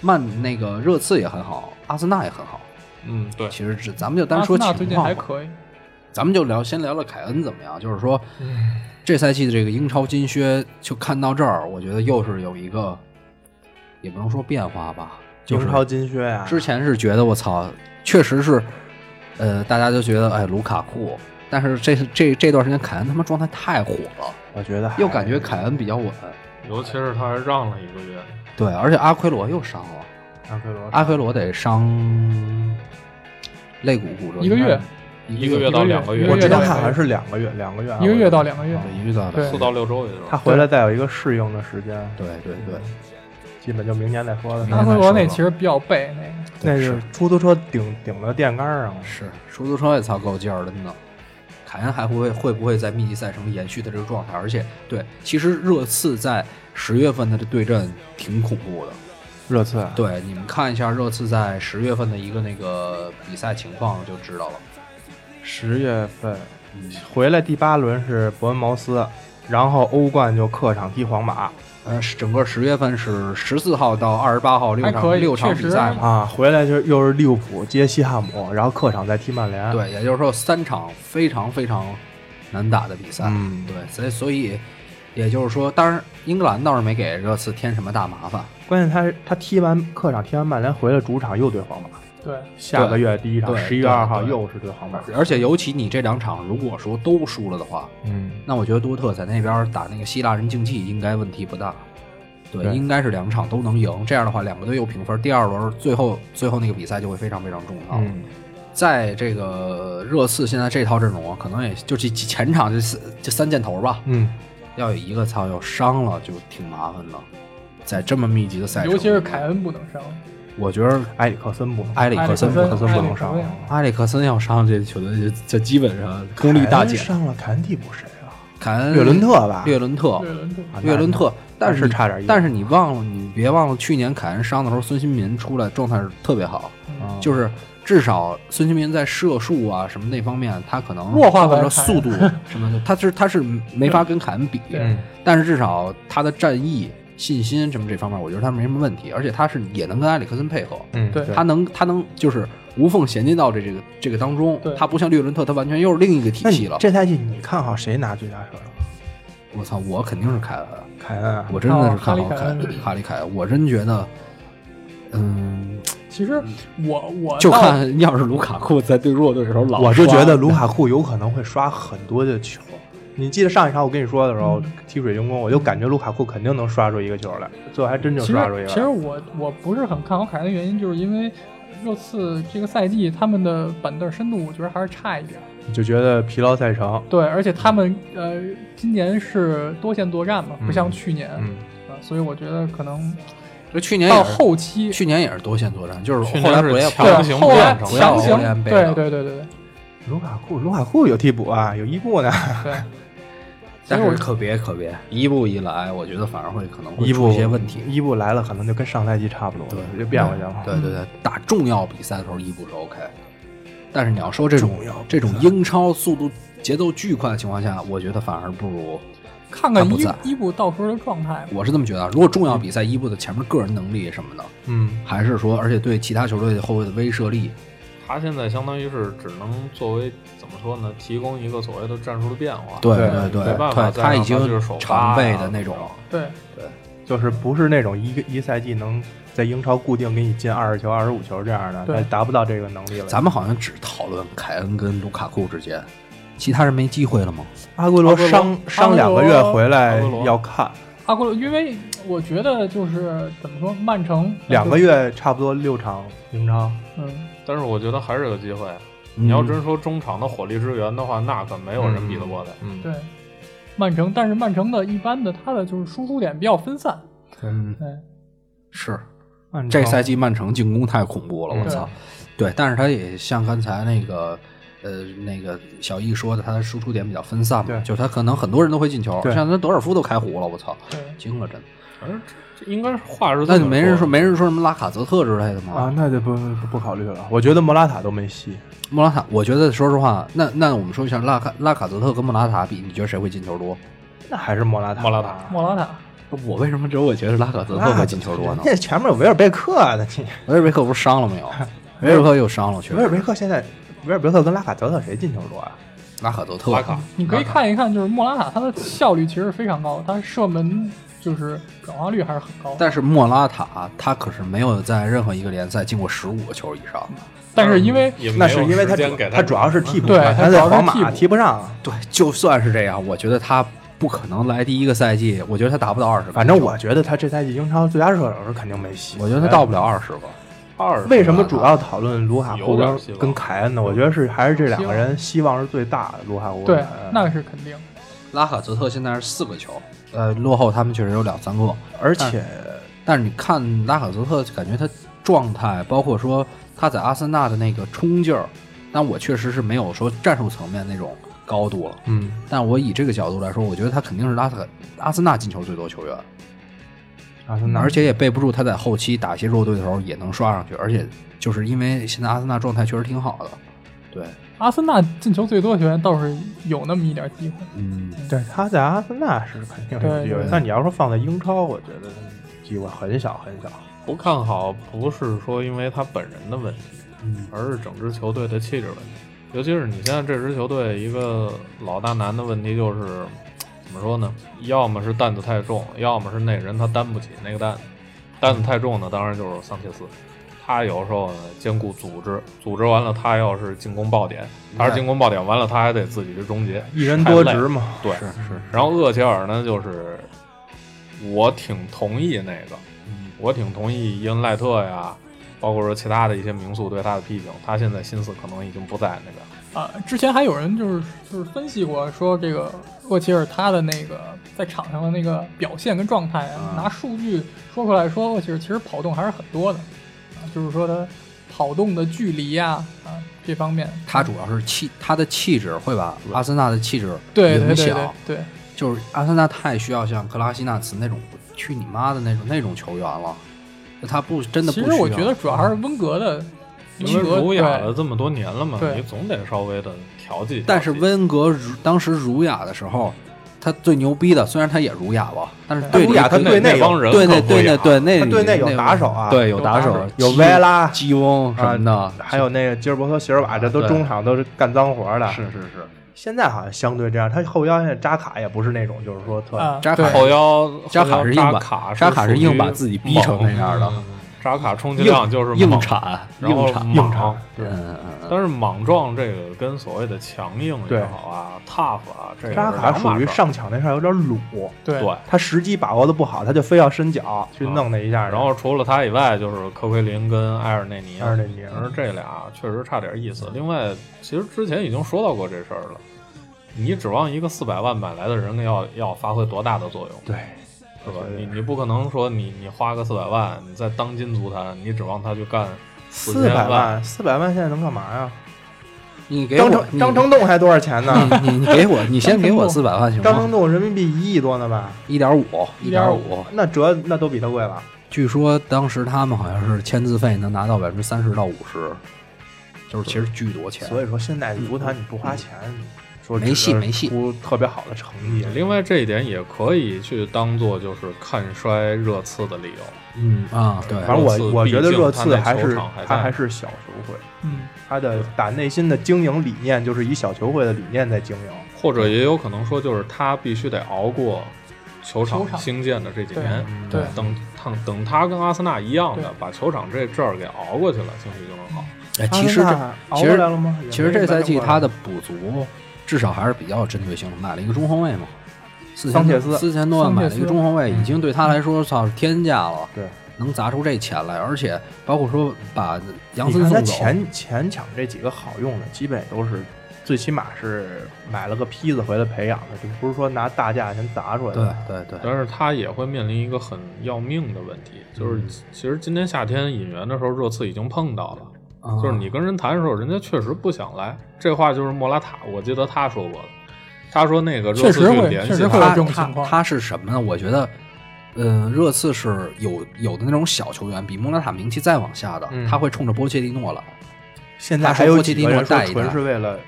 曼那个热刺也很好，阿森纳也很好。嗯，对，其实这咱们就单说阿森纳最近情况吧，还可以，咱们就聊先聊聊凯恩怎么样。就是说，这赛季的这个英超金靴，就看到这儿，我觉得又是有一个，也不能说变化吧，就是英超金靴呀，之前是觉得我操，确实是，呃，大家就觉得哎卢卡库，但是这这这段时间凯恩他妈状态太火了，我觉得又感觉凯恩比较稳，尤其是他还让了一个月，对，而且阿奎罗又伤了，阿奎罗阿奎罗得伤肋骨骨折一个月，一个月到两个月，我之前看好像是两个月，两个月，一个月到两个月，对一个月到四到六周也就是。他回来再有一个适应的时间，对对对，基本就明年再说了。阿奎罗那其实比较背那个。那是出租车顶顶到电杆上了，是出租车也操够劲儿的呢。凯恩还会不会会不会在密集赛程延续的这个状态？而且，对，其实热刺在十月份的这对阵挺恐怖的。热刺对，你们看一下热刺在十月份的一个那个比赛情况就知道了。十月份回来第八轮是伯恩茅斯，然后欧冠就客场踢皇马呃，整个十月份是十四号到二十八号六场六场比赛嘛。啊，回来就又是利物浦接西汉姆，然后客场再踢曼联。，对，也就是说三场非常非常难打的比赛。嗯对，所以所以也就是说，当然英格兰倒是没给热刺添什么大麻烦。关键他他踢完客场踢完曼联回来主场又对皇马，对，下个月第一场对十一月二号又是对皇马。而且尤其你这两场如果说都输了的话，嗯，那我觉得多特在那边打那个希腊人竞技应该问题不大。对，对应该是两场都能赢。这样的话，两个队又平分，第二轮最后最后那个比赛就会非常非常重要。嗯，在这个热刺现在这套阵容啊，可能也就这前场这四这三箭头吧，嗯，要有一个操要伤了就挺麻烦的。在这么密集的赛程，尤其是凯，恩不能伤，我觉得埃里克森不能，埃里克森埃里不能上克森埃里克不能上。森。埃里克森要上，这球队就就基本上功力大减。上了，凯恩替补谁啊？凯恩、略伦特吧？略伦特、略伦特，但是差点意思。但是你忘了，你别忘了，去年凯恩伤的时候，孙兴民出来状态是特别好，啊。就是至少孙兴民在射术啊什么那方面，他可能弱化或者速度什么的，他是他是没法跟凯恩比，但是至少他的战役、信心什么这方面，我觉得他没什么问题，而且他是也能跟埃里克森配合，嗯，对他能他能就是无缝衔接到这这个这个当中对，他不像略伦特，他完全又是另一个体系了。这赛季你看好谁拿最佳射手？我操，我肯定是凯恩。凯恩啊，我真的是看好凯恩哈利凯恩，我真觉得，嗯，其实我我就看要是卢卡库在对弱队的时候老，我是觉得卢卡库有可能会刷很多的球。你记得上一场我跟你说的时候，踢水晶宫，我就感觉卢卡库肯定能刷出一个球来，最后还真就刷出一个。其实我我不是很看好凯恩的原因，就是因为热刺这个赛季他们的板凳深度，我觉得还是差一点。你就觉得疲劳赛程，对，而且他们呃今年是多线作战嘛，不像嗯去年、嗯，啊，所以我觉得可能就去年到后期去年也是多线作战，就是后来不也强行后来变成强行对了对对对对。卢卡库，卢卡库有替补啊，有伊布呢。对，但是可别可别，伊布一来，我觉得反而会可能会出伊布一些问题。伊布来了，可能就跟上赛季差不多，对就变回去了。对对对，打重要比赛的时候伊布是 OK，但是你要说这种这种英超速度节奏巨快的情况下，我觉得反而不如。看看伊他不在伊布到时候的状态。我是这么觉得，如果重要比赛伊布的前面个人能力什么的，嗯，还是说，而且对其他球队的后卫的威慑力，他现在相当于是只能作为怎么说呢，提供一个所谓的战术的变化。对对对没办法对，他已经常备啊的那种，对对，就是不是那种一个一赛季能在英超固定给你进二十球、二十五球这样的，对他达不到这个能力了。咱们好像只讨论凯恩跟卢卡库之间，其他人没机会了吗？阿圭罗伤伤两个月回来要看，阿圭罗，因为我觉得就是怎么说，曼城两个，月差不多六场英超。嗯，但是我觉得还是有机会。你你要真说中场的火力支援的话，那可没有人比得过他。嗯，对，曼城，但是曼城的一般的他的就是输出点比较分散，嗯对，是曼城这赛季曼城进攻太恐怖了，我嗯操！对，但是他也像刚才那个。呃，那个小易说的，他的输出点比较分散嘛，对就是他可能很多人都会进球，对像他德尔夫都开胡了，我操，对，惊了真的。反正这这应该是话是这么那就没人说说，没人说什么拉卡泽特之类的吗？啊，那就不不不考虑了。我觉得莫拉塔都没戏。莫拉塔，我觉得说实话，那那我们说一下拉卡拉卡泽特跟莫拉塔比，你觉得谁会进球多？那还是莫拉塔。莫拉塔莫拉塔，我为什么只有我觉得拉卡泽特会进球多呢？那前面有维尔贝克啊，那你维尔贝克不是伤了没有？维尔贝克又伤了，去维尔贝。克现在维尔贝克跟拉卡泽特谁进球多啊？拉卡泽特，拉卡你可以看一看，就是莫拉塔他的效率其实非常高，他射门就是转化率还是很高，但是莫拉塔他可是没有在任何一个联赛进过十五个球以上的。但是因为那是因为他他主要是替补他他在皇马踢不上。对，就算是这样，我觉得他不可能来第一个赛季，我觉得他达不到二十个。反正我觉得他这赛季英超最佳射手是肯定没戏。我觉得他到不了二十个。二十为什么主要讨论卢卡库跟跟凯恩呢？我觉得是还是这两个人希望是最大的。卢卡库对那是肯定，拉卡泽特现在是四个球，呃，落后他们确实有两三个。而且但是你看拉卡泽特，感觉他状态，包括说他在阿森纳的那个冲劲儿，但我确实是没有说战术层面那种高度了。嗯，但我以这个角度来说，我觉得他肯定是拉特阿森纳进球最多球员，阿森纳，而且也备不住他在后期打一些弱队的时候也能刷上去，而且就是因为现在阿森纳状态确实挺好的。对，阿森纳进球最多的球员倒是有那么一点机会，嗯，对他在阿森纳是肯定有机会但你要说放在英超，我觉得机会很小很小。不看好？不是说因为他本人的问题，嗯而是整支球队的气质问题。尤其是你现在这支球队一个老大难的问题就是，怎么说呢？要么是担子太重，要么是那人他担不起那个担子。担子太重的当然就是桑切斯，他有时候呢兼顾组织，组织完了他要是进攻爆点，他是进攻爆点完了他还得自己去终结，一人多职嘛，对，是是，然后厄齐尔呢，就是我挺同意那个，嗯。我挺同意伊恩赖特呀，包括说其他的一些名宿对他的批评，他现在心思可能已经不在那边。啊，之前还有人就是就是分析过，说这个厄齐尔他的那个在场上的那个表现跟状态啊，啊拿数据说出来说，厄齐尔其实跑动还是很多的，啊，就是说他跑动的距离呀啊这方面，他主要是气，他的气质会把阿森纳的气质对对对影响对。对，就是阿森纳太需要像克拉西纳茨那种去你妈的那种那种球员了，他不真的不需要。其实我觉得主要还是温格的，因为温格儒雅了这么多年了嘛，你总得稍微的调剂。但是温格如当时儒雅的时候，他最牛逼的，虽然他也儒雅吧，但是对儒雅他对那帮人对那对那对那他对内有那打手啊对有有打手，有维埃拉基翁什么的，啊还有那个吉尔伯特、席尔瓦，这都中场都是干脏活的。是是是，现在好像相对这样，他后腰现在扎卡也不是那种，就是说特啊，扎卡后腰扎卡是硬把扎卡是硬把自己逼成那样的。猛扎卡充其量就是硬猛铲然后硬铲莽场嗯嗯嗯但是莽撞这个跟所谓的强硬也好啊，tough 啊，这个扎卡属于上抢那事儿有点鲁，对对。他时机把握的不好，他就非要伸脚去弄那一下，然后除了他以外，就是科奎林跟埃尔内尼。埃尔内尼而这俩确实差点意思。另外，其实之前已经说到过这事儿了。你指望一个四百万买来的人要要发挥多大的作用，对，是吧？你你不可能说你你花个四百万，你在当今足坛，你指望他去干四，百万，四百万现在能干嘛呀？你给张我成张成栋还多少钱呢？你你你给我，你先给我四百万行吗张成？栋人民币一亿多呢吧？一点五，一点五。那折那都比他贵了。据说当时他们好像是签字费能拿到百分之三十到五十，就是其实巨多钱。所以说现在足坛你不花钱，说没戏没戏出特别好的成绩。另外这一点也可以去当做就是看衰热刺的理由。嗯啊，对，反正热刺我我觉得毕竟热他那球刺还是场还在他还是小球会，嗯，他的打内心的经营理念就是以小球会的理念在经营。或者也有可能说，就是他必须得熬过球场兴建的这几年，对等等等他跟阿森纳一样的把球场这阵儿给熬过去了，兴许就能好。哎，其实这其实过来了吗？其实这没赛季他的补足至少还是比较有针对性的，买了一个中后卫嘛，四千桑切斯。四千多万买了一个中后卫，已经对他来说操是天价了，对，能砸出这钱来，而且包括说把杨森送走，前前抢这几个好用的，基本都是最起码是买了个坯子回来培养的，就不是说拿大价钱砸出来的。对对，但是他也会面临一个很要命的问题，就是嗯。其实今年夏天引援的时候，热刺已经碰到了。啊就是你跟人谈的时候，人家确实不想来。这话就是莫拉塔，我记得他说过的。他说那个热确实刺去会联系他确实会有他这种情况他他是什么呢？我觉得，嗯，热刺是有有的那种小球员，比莫拉塔名气再往下的，嗯他会冲着波切蒂诺来。现在还有几个人说他说波切蒂诺带一带纯是为了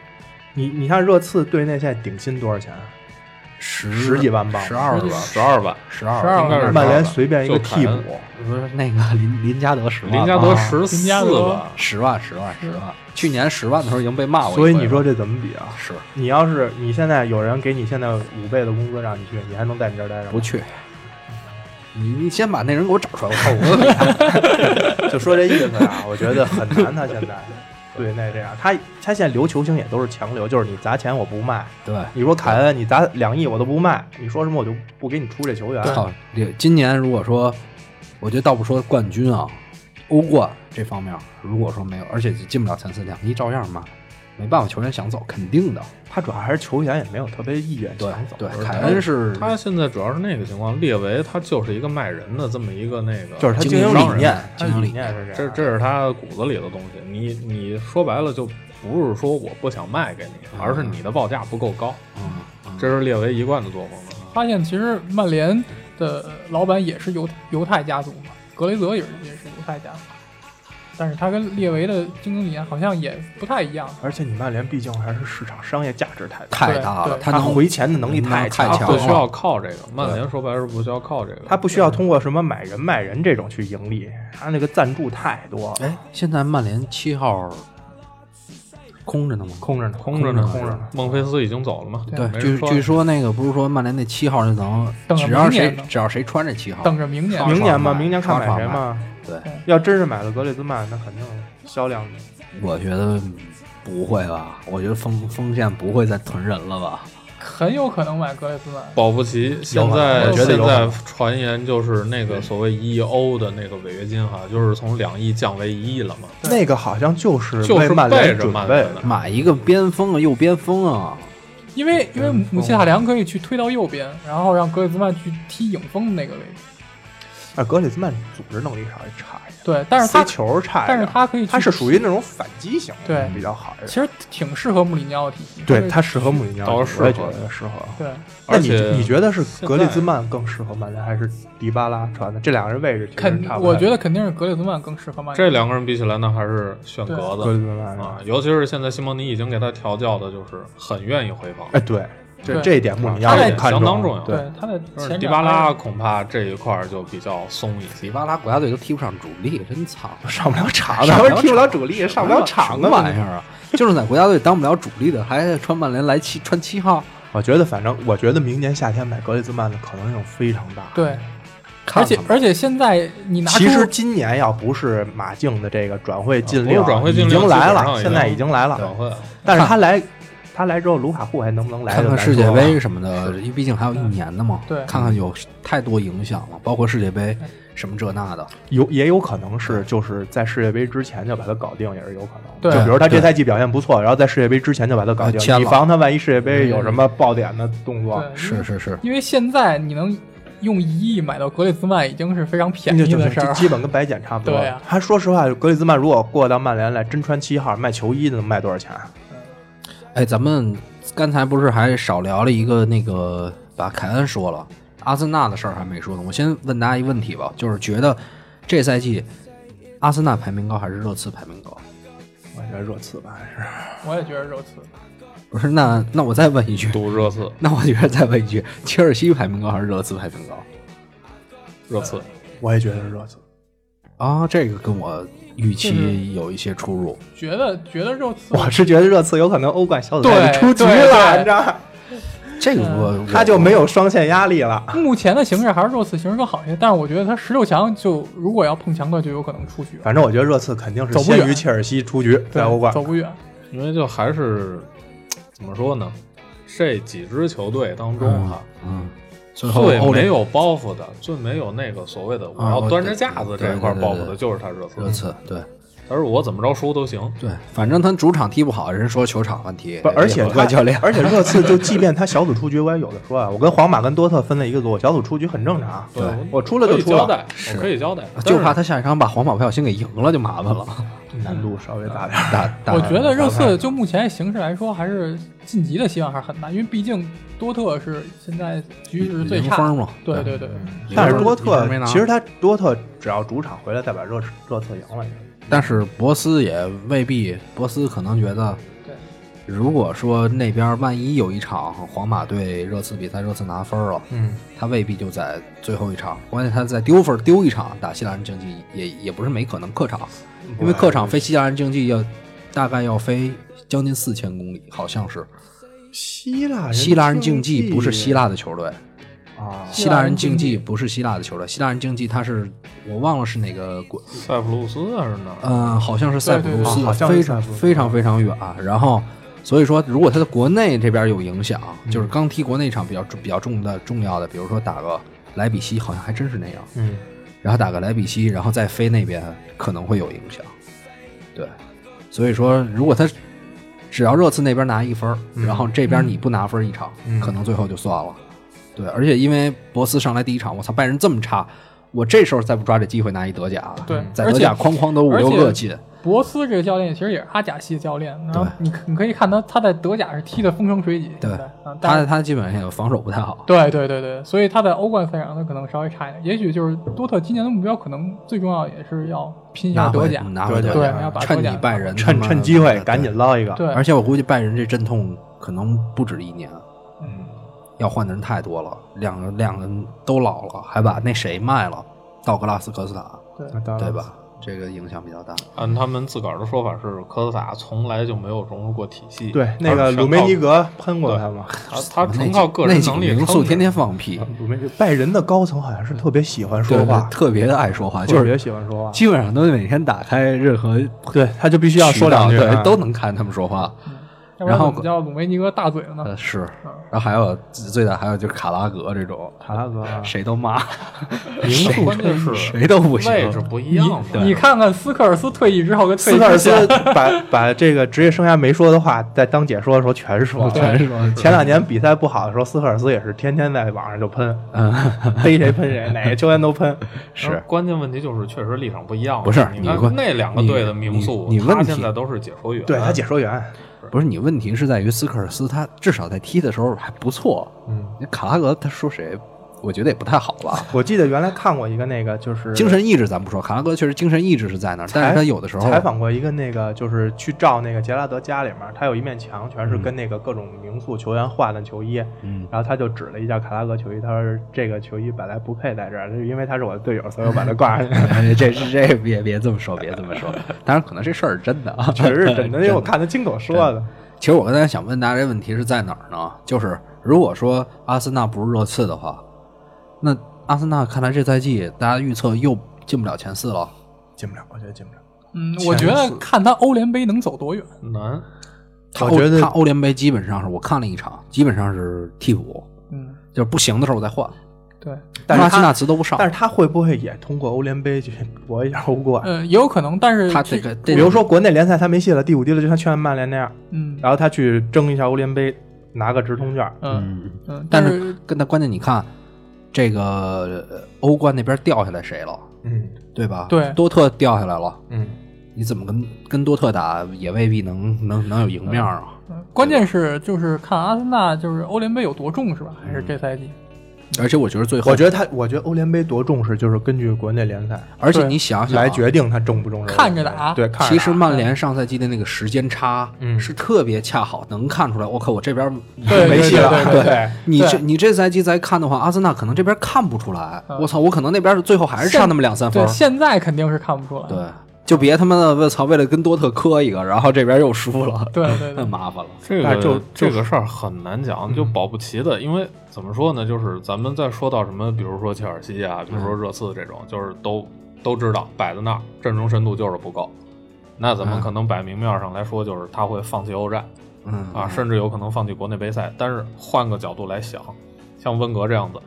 你，你看热刺队内现在顶薪多少钱？十十几万镑十二万，十二万，十二12应该是曼联随便一个替补，不是那个林林加德十万，林加德啊十四万，十万十万十万，去年十万的时候已经被骂过所以你说这怎么比啊？是你要是你现在有人给你现在五倍的工资让你去，你还能在你这儿待着？不去？你你先把那人给我找出来，我看。就说这意思啊，我觉得很难。他现在队内这样，他他现在留球星也都是强留，就是你砸钱我不卖。对，你说凯恩，你砸两亿我都不卖，你说什么我就不给你出这球员。好！今年如果说，我觉得倒不说冠军啊，欧冠这方面，如果说没有，而且进不了前四，两亿照样卖，没办法，球员想走，肯定的。他主要还是球员也没有特别意愿想走。对，凯恩是他现在主要是那个情况，列维他就是一个卖人的这么一个那个，就是他经经营理念经营理念是样。这这是他骨子里的东西。你你说白了就不是说我不想卖给你，而是你的报价不够高，嗯，嗯这是列维一贯的作风。发现其实曼联的老板也是犹犹太家族嘛，格雷泽也是也是犹太家族，但是他跟列维的经营理念好像也不太一样。而且你曼联毕竟还是市场商业价值太大，太大了，对他他能回钱的能力太太强了他不需要靠这个，曼联说白了是不需要靠这个，他不需要通过什么买人卖人这种去盈利，他那个赞助太多了，哎，现在曼联七号空着呢吗？空着呢，空着呢，空着呢。孟菲斯已经走了吗？对，据据说那个不是说曼联那七号那能，只要谁只要谁穿着七号，等着明年刷明年嘛，刷卖明年看买谁嘛。对，要真是买了格列兹曼，那肯定销量我觉得不会吧？我觉得锋锋线不会再囤人了吧？很有可能买格列兹曼。保不齐现在现在传言就是那个所谓一亿欧的那个违约金哈，就是从两亿降为一亿了嘛。那个好像就是就是为着联准备曼的买一个边锋啊，右边锋啊，因为因为姆希塔良可以去推到右边，然后让格列兹曼去踢影锋的那个位置。啊，格里兹曼组织能力稍微差一点，对，但是他球差一点，但是他可以他是属于那种反击型的，对比较好一点。其实挺适合穆里尼奥的体系。对他他适合穆里尼奥，倒是我也觉得适合。对那你而且你觉得是格里兹曼更适合曼联，还是迪巴拉传的？这两个人位置肯差不太我觉得肯定是格里兹曼更适合曼联。这两个人比起来，那还是选格格列子兹曼啊，尤其是现在西蒙尼已经给他调教的，就是很愿意回防。哎，对，这对这一点穆里尼奥也看相当重要对，对他的前迪巴拉恐怕这一块儿就比较松一些迪。巴拉国家队都踢不上主力，真惨，上不了场，上不了他们踢不了主力，上不了场的玩意儿啊！就是在国家队当不了主力的，还穿曼联来七穿七号，我觉得，反正我觉得明年夏天买格列兹曼的可能性非常大。对，而且而且现在你拿其实今年要不是马竞的这个转会禁令，转会禁令已经来了，现在已经来了。转会但是他来，他来之后，卢卡库还能不能来？看看世界杯什么的，因为毕竟还有一年呢嘛。对看看有太多影响了，包括世界杯什么这那的。有也有可能是就是在世界杯之前就把他搞定，也是有可能。对就比如他这赛季表现不错，然后在世界杯之前就把他搞定以防他万一世界杯有什么爆点的动作。是是是，因为现在你能用一亿买到格列兹曼已经是非常便宜的事儿就基本跟白捡差不多。对啊他说实话，格里兹曼如果过到曼联来，真穿七号卖球衣的能卖多少钱？哎，咱们刚才不是还少聊了一个那个，把凯恩说了，阿森纳的事儿还没说呢。我先问大家一个问题吧，就是觉得这赛季阿森纳排名高还是热刺排名高？我觉得热刺吧，还是我也觉得热刺。不是，那那我再问一句，赌热刺，那我觉得再问一句，切尔西排名高还是热刺排名高？热刺，我也觉得是热刺。啊，这个跟我预期有一些出入。觉得觉得热刺，我是觉得热刺有可能欧冠小组赛对出局了，对你知道？这个我他就没有双线压力了。目前的形势还是热刺形势更好一些，但是我觉得他十六强就如果要碰强队，就有可能出局。反正我觉得热刺肯定是走不远先于切尔西出局，在欧冠走。不远。因为就还是怎么说呢？这几支球队当中哈，嗯，最后最没有包袱的，最没有那个所谓的我要端着架子这一块包袱的，就是他热刺。热刺对他说我怎么着输都行，对，反正他主场踢不好，人说球场问题不，，而且也怪教练，而且热刺就即便他小组出局，我也有的说啊。我跟皇马跟多特分了一个组，我小组出局很正常。对我出了就出了，可以交代，我可以交代，就怕他他下一场把皇马不小心给赢了就麻烦了。难度稍微大点。大大我觉得热刺就目前形势来说，还是晋级的希望还是很大，因为毕竟多特是现在局势最差。嘛，对对对，但是多特其实他多特只要主场回来再把热热刺赢了，但是博斯也未必，博斯可能觉得，对，如果说那边万一有一场皇马对热刺比赛，热刺拿分了，嗯，他未必就在最后一场，关键他在丢分丢一场打西兰竞技也也不是没可能客场，因为客场飞西兰竞技要大概要飞将近四千公里，好像是希腊希腊人竞技不是希腊的球队，啊，希腊人竞技不是希腊的球队，希腊人竞技他是我忘了是哪个国，塞浦路斯还是哪儿？嗯，好像是塞浦路斯，非常非常非常远。然后，所以说，如果他在国内这边有影响，就是刚踢国内一场比较重比较重的重要的，比如说打个莱比锡，好像还真是那样。嗯，然后打个莱比锡，然后再飞那边，可能会有影响。对，所以说，如果他只要热刺那边拿一分，嗯然后这边你不拿分一场，嗯可能最后就算了。对，而且因为博斯上来第一场，我操，拜仁这么差，我这时候再不抓这机会拿一德甲，对在德甲哐哐都五六个进，博斯这个教练其实也是阿贾系的教练，然后你你可以看他他在德甲是踢的风生水起，对他他基本上也防守不太好。对对对对，所以他在欧冠赛场他可能稍微差一点，也许就是多特今年的目标可能最重要也是要拼一下德甲，拿回德对，甲要把趁德甲你拜仁趁趁机会赶紧捞一个。对，而且我估计拜仁这阵痛可能不止一年，嗯，要换的人太多了，两个两个人都老了，还把那谁卖了，道格拉斯科斯塔，那当然对？吧？这个影响比较大。按他们自个儿的说法是，科斯塔从来就没有融入过体系。对，那个鲁梅尼格喷过他嘛。他他纯靠个人能力名宿天天放屁，鲁梅拜仁的高层好像是特别喜欢说话，特别的爱说话，就是特别喜欢说话。基本上都每天打开任何对，他就必须要说两句，都能看他们说话。然然后叫鲁梅尼格大嘴了呢？呃，是，然后还有最大还有就是卡拉格这种，卡拉格啊谁都骂，名宿，关键是谁都不行。位置不一样嘛。你看看斯科尔斯退役之后跟退役斯科尔斯 之前，把把这个职业生涯没说的话，在当解说的时候全说，全说前两年比赛不好的时候，斯科尔斯也是天天在网上就喷，嗯，逮谁喷谁，哪个球员都喷。是关键问题就是确实立场不一样。不是你看那两个队的名宿，你现在都是解说员。对他解说员，不是你问题是在于斯科尔斯他至少在踢的时候还不错，嗯，你卡拉格他说谁，我觉得也不太好吧。我记得原来看过一个那个就是精神意志咱不说，卡拉格确实精神意志是在那儿，但是他有的时候采访过一个那个，就是去照那个杰拉德家里面，他有一面墙全是跟那个各种名宿球员换的球衣，嗯，然后他就指了一下卡拉格球衣，他说这个球衣本来不配在这儿，是因为他是我的队友，所以我把它挂上去。哎 这是这别别这么说，别这么说。当然，可能这事儿是真的啊，确实是真的，因为我看他亲口说的。其实我刚才想问大家这问题是在哪儿呢？就是如果说阿森纳不是热刺的话，那阿森纳看来这赛季大家预测又进不了前四了。进不了，我觉得进不了。嗯，我觉得看他欧联杯能走多远。难。他觉得他欧联杯基本上是我看了一场，基本上是替补，嗯，就是不行的时候我再换。对，但是拉希纳他，茨都不上，但是他会不会也通过欧联杯去搏一下欧冠？嗯，也有可能，但是他这个比如说国内联赛他没戏了，第五第六就像去年曼联那样，嗯然后他去争一下欧联杯，拿个直通券。嗯嗯，嗯，但是是跟他关键你看，这个呃欧冠那边掉下来谁了，嗯对吧？对多特掉下来了，嗯，你怎么跟跟多特打也未必能能能有赢面啊。嗯关键是就是看阿森纳就是欧联杯有多重是吧？还是这赛季？而且我觉得最后，我觉得他，我觉得欧联杯多重视，就是根据国内联赛而且你想想啊来决定他重不重视。看着打对，看着其实曼联上赛季的那个时间差，嗯是特别恰好，能看出来。我靠，我这边对没戏了。对你这你这赛季再看的话，阿森纳可能这边看不出来。嗯我操，我可能那边最后还是差那么两三分对，。现在肯定是看不出来。对，就别他妈的我操，为了跟多特磕一个，然后这边又输了，对对对那麻烦了。这个就这个事儿很难讲，就保不齐的，因为怎么说呢，就是咱们再说到什么，比如说切尔西啊，比如说热刺这种，就是都都知道摆在那儿，阵容深度就是不够。那咱们嗯可能摆明面上来说，就是他会放弃欧战嗯啊，甚至有可能放弃国内杯赛。但是换个角度来想，像温格这样子，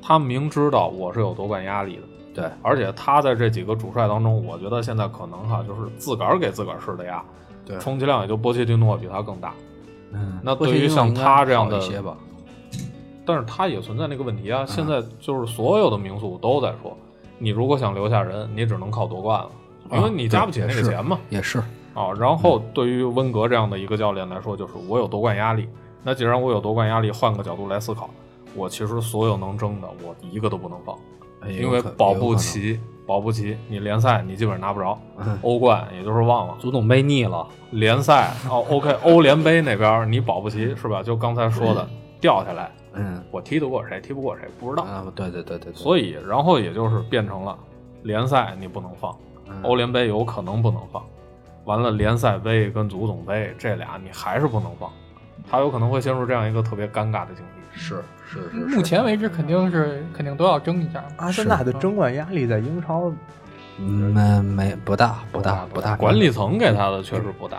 他明知道我是有夺冠压力的，对，而且他在这几个主帅当中，我觉得现在可能哈，就是自个儿给自个儿施的压，对充其量也就波切蒂诺比他更大。嗯，那对于像他这样的但是他也存在那个问题嗯啊。现在就是所有的名宿都在说，你如果想留下人，你只能靠夺冠了，因为你加不起那个钱嘛。也是，啊，然后对于温格这样的一个教练来说，就是我有夺冠压力。那既然我有夺冠压力，换个角度来思考，我其实所有能争的，我一个都不能放，哎因为保不。齐，保不齐你联赛你基本上拿不着，嗯欧冠也就是忘了，足总杯腻了，联赛哦，OK，欧联杯那边你保不齐是吧？就刚才说的掉下来，嗯我踢得过谁，踢不过谁不知道。啊，对对对对对，所以，然后也就是变成了联赛你不能放，嗯欧联杯有可能不能放，完了联赛杯跟足总杯这俩你还是不能放，他有可能会陷入这样一个特别尴尬的境地。是是是，目前为止肯定是肯定都要争一下。阿森纳的争冠压力在英超，嗯没没不大不大不大，管理层给他的确实不大，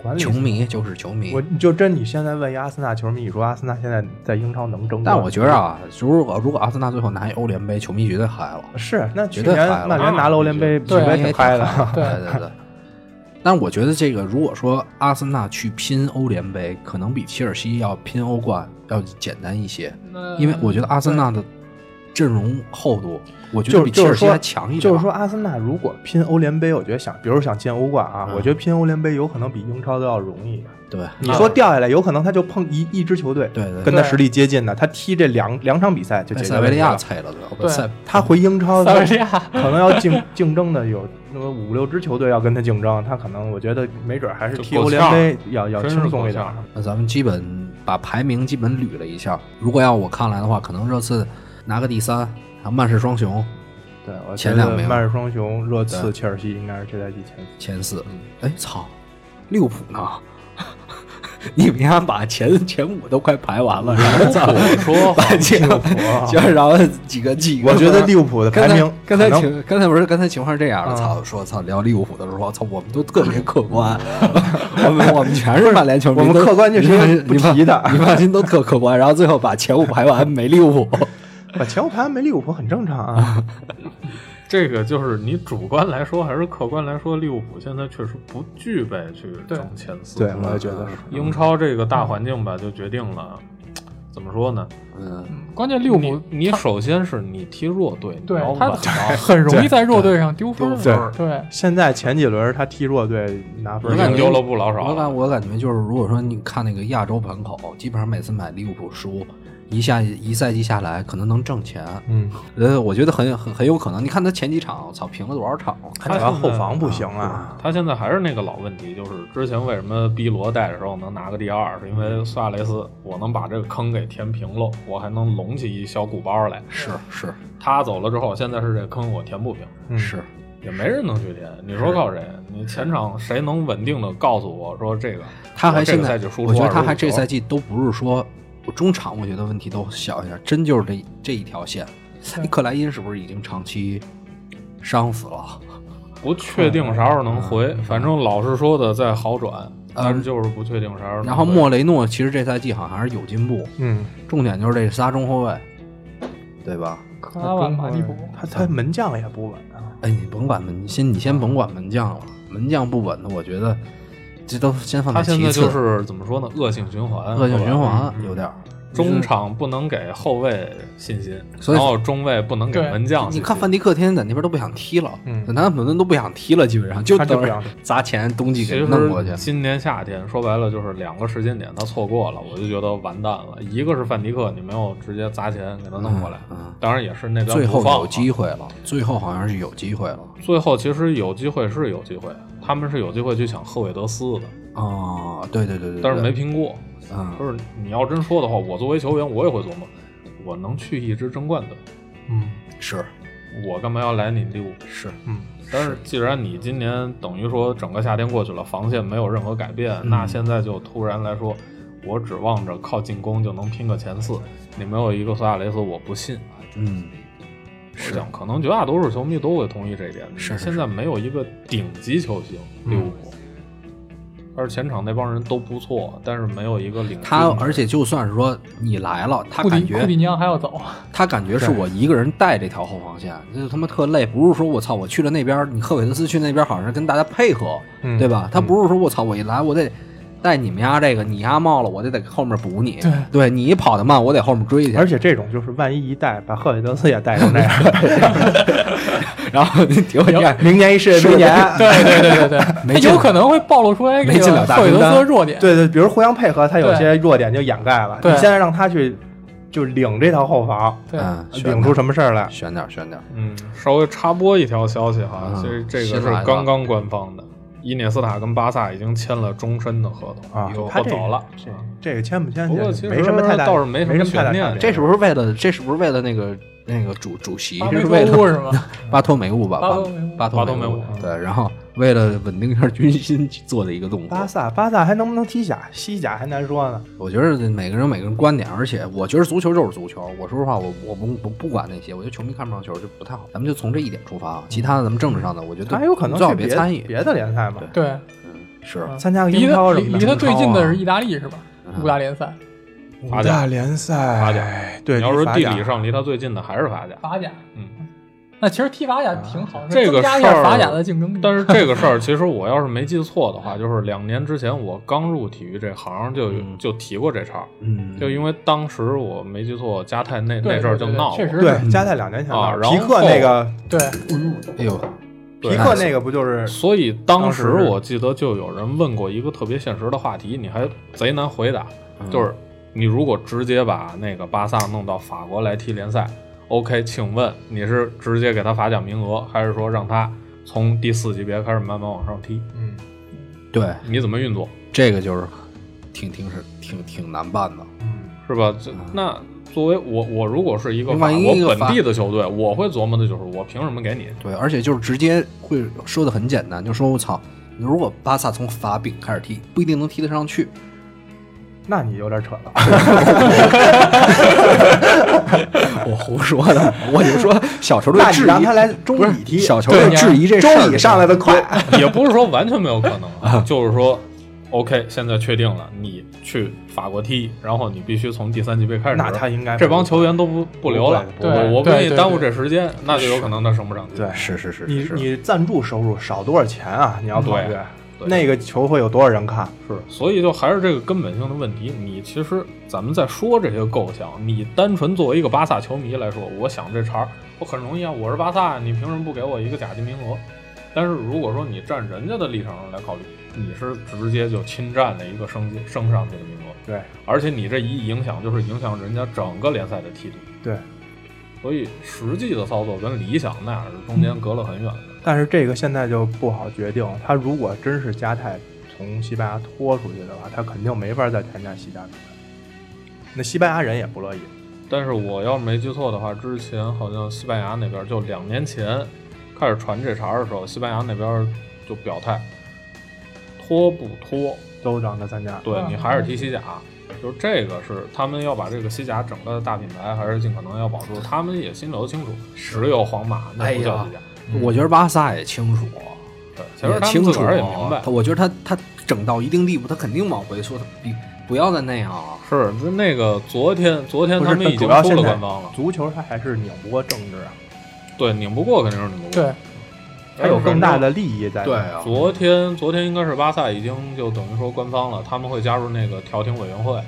管理球迷就是球迷我。就真你现在问一阿森纳球迷，你说阿森纳现在在英超能争冠？但我觉着啊，如果如果阿森纳最后拿一欧联杯，球迷绝对嗨了，是，那去绝对嗨了年曼联拿了欧联杯，对球迷也挺嗨的。对对对。但是我觉得这个，如果说阿森纳去拼欧联杯，可能比切尔西要拼欧冠要简单一些，因为我觉得阿森纳的阵容厚度，我觉就得比切尔西就是说还强一点。就是说，阿森纳如果拼欧联杯，我觉得想，比如想进欧冠啊，嗯我觉得拼欧联杯有可能比英超都要容易。对你说掉下来，有可能他就碰一一支球队，对对对跟他实力接近的，他踢这两两场比赛就被塞维利。亚菜了，对他回英超，他塞维利亚可能要竞竞争的有那么五六支球队要跟他竞争，他可能我觉得没准还是踢欧联杯要要轻松一点。那咱们基本把排名基本捋了一下，如果要我看来的话，可能热刺拿个第三，还有曼市双雄。对，我前两名曼市双雄、热刺、切尔西应该是这赛季前。前四。哎，操，利物浦呢？你们家把前前五都快排完了，然后操，我说把前 就然后几个几个，我觉得利物浦的排名刚才情刚才不是刚才情况是这样的，嗯操，说操聊利物浦的时候，操，我们都特别客观，我们我们全是曼联球迷，我们客观就是不提的。你放心都特客观，然后最后把前五排完没利物浦，把前五排没利物浦很正常啊。这个就是你主观来说还是客观来说，利物浦现在确实不具备去争前四。对，我也觉得是。英超这个大环境吧，就决定了，怎么说呢？嗯，嗯关键利物浦你你首先是你踢弱队，对要他。很容易在弱队上丢分。对对，现在前几轮他踢弱队拿分儿，我感觉丢了不老少我感我感觉就是，如果说你看那个亚洲盘口，基本上每次买利物浦输，一下一赛季下来可能能挣钱。嗯，呃，我觉得很很很有可能。你看他前几场，操，平了多少场？他主要后防不行啊。他现在还是那个老问题，就是之前为什么 B 罗带的时候能拿个第二，是因为苏亚雷斯，我能把这个坑给填平了，我还能隆起一小鼓包来。是是他走了之后，现在是这坑我填不平，嗯是，也没人能去填。你说靠谁？你前场谁能稳定的告诉我说这个？他还现在个赛季输，出我觉得他还这球赛季都不是说中场，我觉得问题都小一点，真就是这这一条线。对克莱因是不是已经长期伤死了？不确定啥时候能回，反正老是说的在好转，但是嗯就是不确定啥时候能回。然后莫雷诺其实这赛季好像还是有进步，嗯，重点就是这仨中后卫，对吧？克拉瓦马蒂普，他他门将也不稳啊。哎，你甭管门，你先你先甭管门将了，门将不稳的，我觉得这都先放他现在。就是怎么说呢？恶性循环，恶性循环有点儿。中场不能给后卫信心，所以然后中卫不能给门将。你看范迪克天天在那边都不想踢了，嗯南安普顿都不想踢了，基本上就等着他就不想踢砸钱冬季给弄过去。今年夏天说白了就是两个时间点，他错过了，我就觉得完蛋了。一个是范迪克，你没有直接砸钱给他弄过来，嗯嗯当然也是那边最后有机会了，最后好像是有机会了。最后其实有机会是有机会，他们是有机会去抢赫韦德斯的，哦，对对对对，但是没拼过。嗯。就是你要真说的话，我作为球员，我也会琢磨，我能去一支争冠队，嗯。是。我干嘛要来你利物浦？是，嗯，但是既然你今年等于说整个夏天过去了，防线没有任何改变，嗯。那现在就突然来说，我指望着靠进攻就能拼个前四，你没有一个苏亚雷斯，我不信。嗯我想可能绝大多数球迷都会同意这一点。是是现在没有一个顶级球星嗯利物浦，而前场那帮人都不错，但是没有一个领军他而且就算是说你来了，他感觉库蒂尼奥还要走，他感觉是我一个人带这条后防线，这就他妈特累。不是说我操，我去了那边，你赫韦德斯去那边好像是跟大家配合，嗯对吧？他不是说我操，我一来我得带你们家这个，你家冒了，我就得在后面补你。对你跑得慢，我得后面追去。而且这种就是万一一带把赫韦德斯也带成那样，然后你结果你看明年一世界杯年，对对对对对，他有可能会暴露出来这没进了大个赫韦德斯的弱点。对对，比如互相配合，他有些弱点就掩盖了。对你现在让他去就领这套后防，对领出什么事儿来？选点儿选点儿，嗯，稍微插播一条消息哈，嗯这这个是刚刚官方的，伊涅斯塔跟巴萨已经签了终身的合同啊以后他这个走了。这个签不签不过其实没什么太大，倒是没什么没什么太大悬念这是不是为了这是不是为了那个那个主主席？这是为了？巴托梅乌吧？巴托梅乌巴巴托梅乌对，然后为了稳定一下军心做的一个动作。巴萨？巴萨还能不能踢甲？西甲还难说呢。我觉得每个人有每个人观点，而且我觉得足球就是足球。我说实话，我我不不不管那些，我觉得球迷看不上球就不太好。咱们就从这一点出发啊，其他的咱们政治上的，我觉得他还有可能最好去别别参与。别的联赛嘛，对，嗯，是参加英超什么的。离离他最近的是意大利是吧？嗯五大联赛，五大联赛，法甲对，你要是地理上离他最近的还是法甲，法甲。嗯。那其实踢法甲挺好，这个增加一事儿下法甲的竞争力。但是这个事儿，其实我要是没记错的话，就是两年之前我刚入体育这行就就提过这茬儿，嗯，就因为当时我没记错，加泰那那阵儿就闹过，确实对，加泰两年前的啊然后皮克那个对，哎呦，皮克那个不就是所以当时我记得就有人问过一个特别现实的话题，你还贼难回答，嗯就是你如果直接把那个巴萨弄到法国来踢联赛，OK，请问你是直接给他法奖名额，还是说让他从第四级别开始慢慢往上踢？嗯对，你怎么运作？这个就是挺挺是挺挺难办的。嗯是吧？这那作为我，我如果是一个法万一国本地的球队，我会琢磨的就是我凭什么给你？对，而且就是直接会说的很简单，就说我操，如果巴萨从法丙开始踢，不一定能踢得上去。那你有点扯了。我胡说的，我就说小球队那你质疑让他来中乙踢，小球队质疑这事儿中乙上来的快，也不是说完全没有可能啊，就是说，OK，现在确定了，你去法国踢，然后你必须从第三级别开始。那他应该这帮球员都不不留了，我我不对对给你耽误这时间，那就有可能他升不上。去。对。是是是，你你赞助收入少多少钱啊？你要考虑那个球会有多少人看？是，所以就还是这个根本性的问题。你其实咱们在说这些构想，你单纯作为一个巴萨球迷来说，我想这茬儿，我很容易啊，我是巴萨，你凭什么不给我一个甲级名额？但是如果说你站人家的立场上来考虑，你是直接就侵占了一个升级升上去的名额，对而且你这一影响就是影响人家整个联赛的梯度。对，所以实际的操作跟理想那样是中间隔了很远的。但是这个现在就不好决定。他如果真是加泰从西班牙拖出去的话，他肯定没法再参加西甲比赛。那西班牙人也不乐意。但是我要是没记错的话，之前好像西班牙那边就两年前开始传这茬的时候，西班牙那边就表态，拖不拖，都让他参加。嗯对你还是踢西甲。就是这个是他们要把这个西甲整个大品牌，还是尽可能要保住。他们也心里头清楚，只有皇马那不叫西甲。我觉得巴萨也清楚，对，其实也清楚他自个儿也明白他，我觉得他他整到一定地步，他肯定往回缩，他比不要再那样了。是那那个昨天，昨天他们已经出了官方了。足球它还是拧不过政治啊，对，拧不过肯定是拧不过。对，还有更大的利益在。对，啊，昨天昨天应该是巴萨已经就等于说官方了，他们会加入那个调停委员会，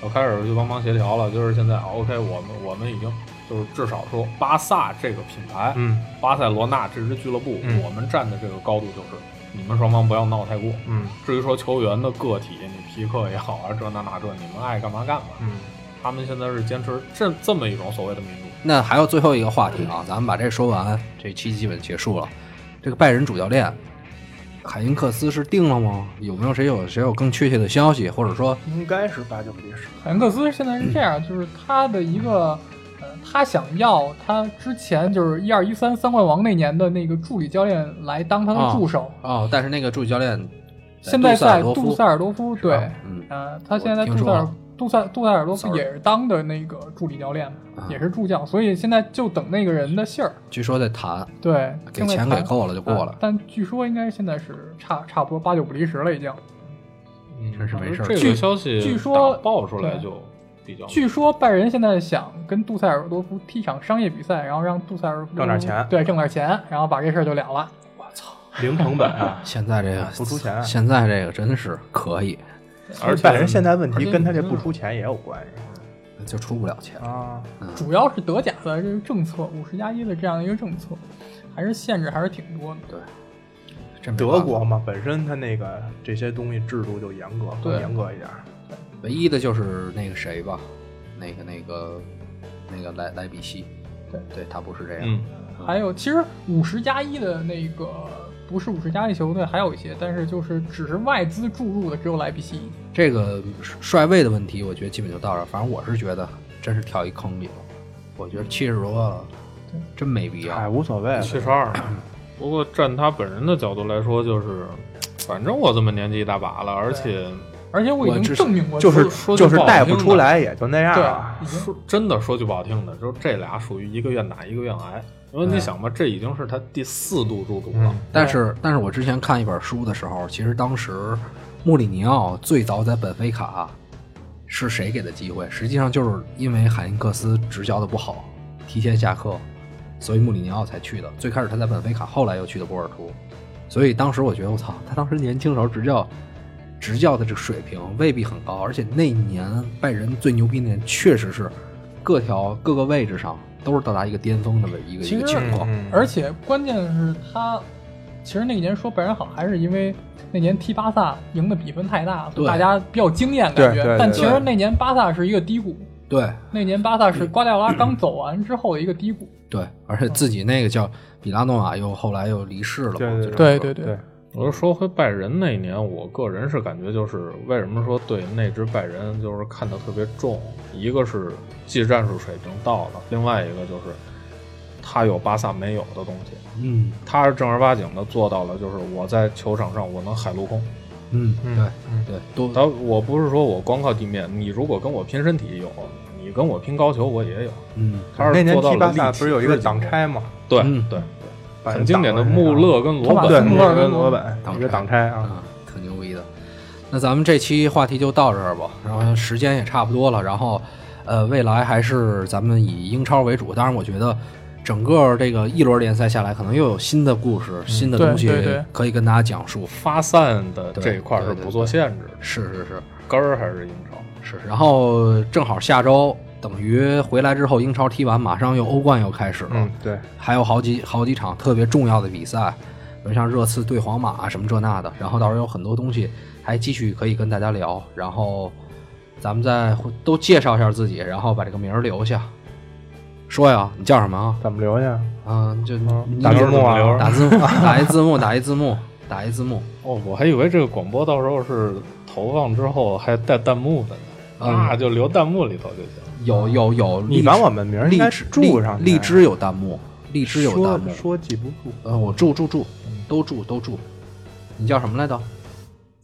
我开始就帮忙协调了。就是现在，OK，我们我们已经就是至少说巴萨这个品牌，嗯巴塞罗那这支俱乐部，嗯我们站的这个高度就是你们双方不要闹太过。嗯至于说球员的个体，你皮克也好啊，这那那这，你们爱干嘛干嘛。嗯，他们现在是坚持这这么一种所谓的民主。那还有最后一个话题啊，咱们把这说完，这期基本结束了。这个拜仁主教练海因克斯是定了吗？有没有谁有谁有更确切的消息，或者说应该是八九不离十。海因克斯现在是这样，就是他的一个，呃，他想要他之前就是一二一三三冠王那年的那个助理教练来当他的助手，哦，但是那个助理教练现在在杜杜塞尔多夫，对，嗯。呃，他现在在杜塞尔杜塞杜塞尔多夫也是当的那个助理教练，啊。也是助教，所以现在就等那个人的信儿，据说在谈，对，给钱给够了就过了。啊。但据说应该现在是差差不多八九不离十了，已经。嗯真是没事儿。这个消息据说爆出来就比较据说拜仁现在想跟杜塞尔多夫踢场商业比赛，然后让杜塞尔多夫挣点钱对，挣点钱，然后把这事儿就了了。我操零成本啊，现在这个不出钱现在这个真是可以，而且拜仁现在问题跟他这不出钱也有关系就出不了钱。啊。主要是德甲的这个政策，五十加一的这样一个政策，还是限制还是挺多的。这没办法德国嘛，本身它那个这些东西制度就严格，更对严格一点。唯一的就是那个谁吧，那个那个那个莱莱比锡，对对，他不是这样。嗯，还有，其实五十加一的那个不是五十加一球队还有一些，但是就是只是外资注入的只有莱比锡。这个帅位的问题，我觉得基本就到这儿。反正我是觉得，真是跳一坑里了。我觉得七十多了真没必要哎，要。无所谓了。七十二。不过站他本人的角度来说，就是反正我这么年纪一大把了，而且而且我已经证明过，就是说就是带不出来，也就那样啊。对，说真的说句不好听的，就是这俩属于一个愿打一个愿挨。因为你想吧，这已经是他第四度入主了嗯。但是，但是我之前看一本书的时候，其实当时穆里尼奥最早在本菲卡是谁给的机会？实际上就是因为海因克斯执教的不好，提前下课，所以穆里尼奥才去的。最开始他在本菲卡，后来又去的波尔图。所以当时我觉得，我操，他当时年轻时候执教执教的这个水平未必很高，而且那一年拜仁最牛逼那年确实是各条各个位置上都是到达一个巅峰的一个一个情况。嗯而且关键是他，其实那一年说拜仁好，还是因为那年踢巴萨赢的比分太大，对。大家比较惊艳感觉。但其实那年巴萨是一个低谷，对，那年巴萨是瓜迪奥拉刚走完之后的一个低谷。对，而且自己那个叫比拉诺瓦又后来又离世了嘛，对对对对，我就说回拜仁那一年，我个人是感觉就是为什么说对那支拜仁就是看得特别重，一个是技战术水平到了，另外一个就是他有巴萨没有的东西，嗯他是正儿八经的做到了，就是我在球场上我能海陆空。嗯，嗯对嗯对，都他我不是说我光靠地面，你如果跟我拼身体有，你跟我拼高球我也有。嗯他是那年做到了踢巴萨不是有一个挡拆吗？对嗯对，很经典的穆勒跟罗，本。穆穆勒跟罗罗本一个挡拆挡拆啊。啊，挺牛逼的。那咱们这期话题就到这儿吧，然后时间也差不多了，然后呃，未来还是咱们以英超为主。当然，我觉得整个这个一轮联赛下来，可能又有新的故事、新的东西对对可以跟大家讲述。发散的这一块是不做限制的，是是是根儿还是英超。是，然后正好下周等于回来之后，英超踢完，马上又欧冠又开始了。嗯，对，还有好几好几场特别重要的比赛，比如像热刺对皇马啊什么这那的，然后到时候有很多东西还继续可以跟大家聊，然后咱们再都介绍一下自己，然后把这个名儿留下。说呀，你叫什么啊？怎么留下？嗯，就打字幕啊 打字幕，打一字幕，打一字幕，打一字幕。哦，我还以为这个广播到时候是投放之后还带弹幕的那就留弹幕里头就行。有有有，你把我们名儿应该荔枝注上荔枝有弹幕，荔枝有弹幕。说记不住。呃，我注注注，都住都住。你叫什么来着？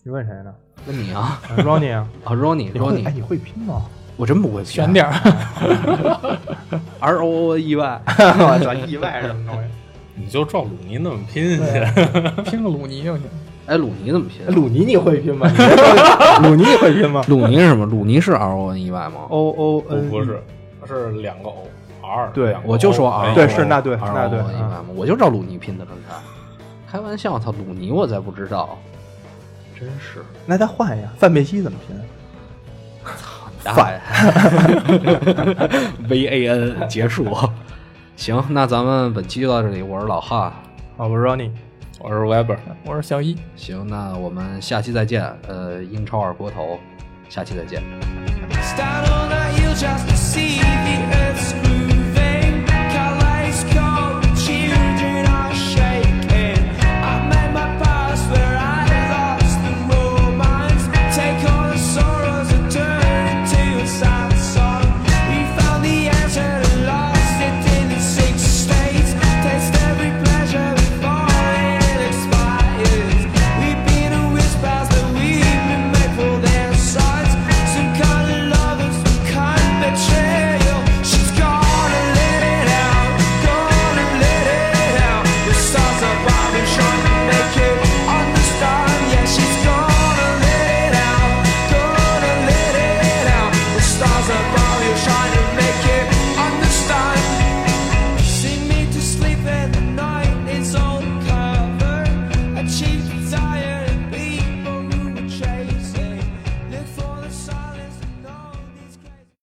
你问谁呢问你啊？Ronnie 啊，啊，Ronnie 你会哎，Ronnie，你会拼吗？我真不会拼选点儿，R O O E Y。我操，意外是什么东西？你就照鲁尼那么拼去，拼个鲁尼就行。哎，鲁尼怎么拼？鲁尼你会拼吗？鲁尼你会拼吗鲁尼是什么？鲁尼是 R O N E Y 吗？？O O N 不是，是两个 O R，对我就说 O，R，对是那对 R 那 O 对 N E Y 嘛，我就照鲁尼拼的，刚才。开玩笑，他，鲁尼我才不知道，真是。那再换一下，范佩西怎么拼？反 V A N 结束。行，那咱们本期就到这里。我是老汉，啊，我是 Ronnie。我是 Weber，我是小一。行，那我们下期再见。呃，英超二锅头，下期再见。Start on that,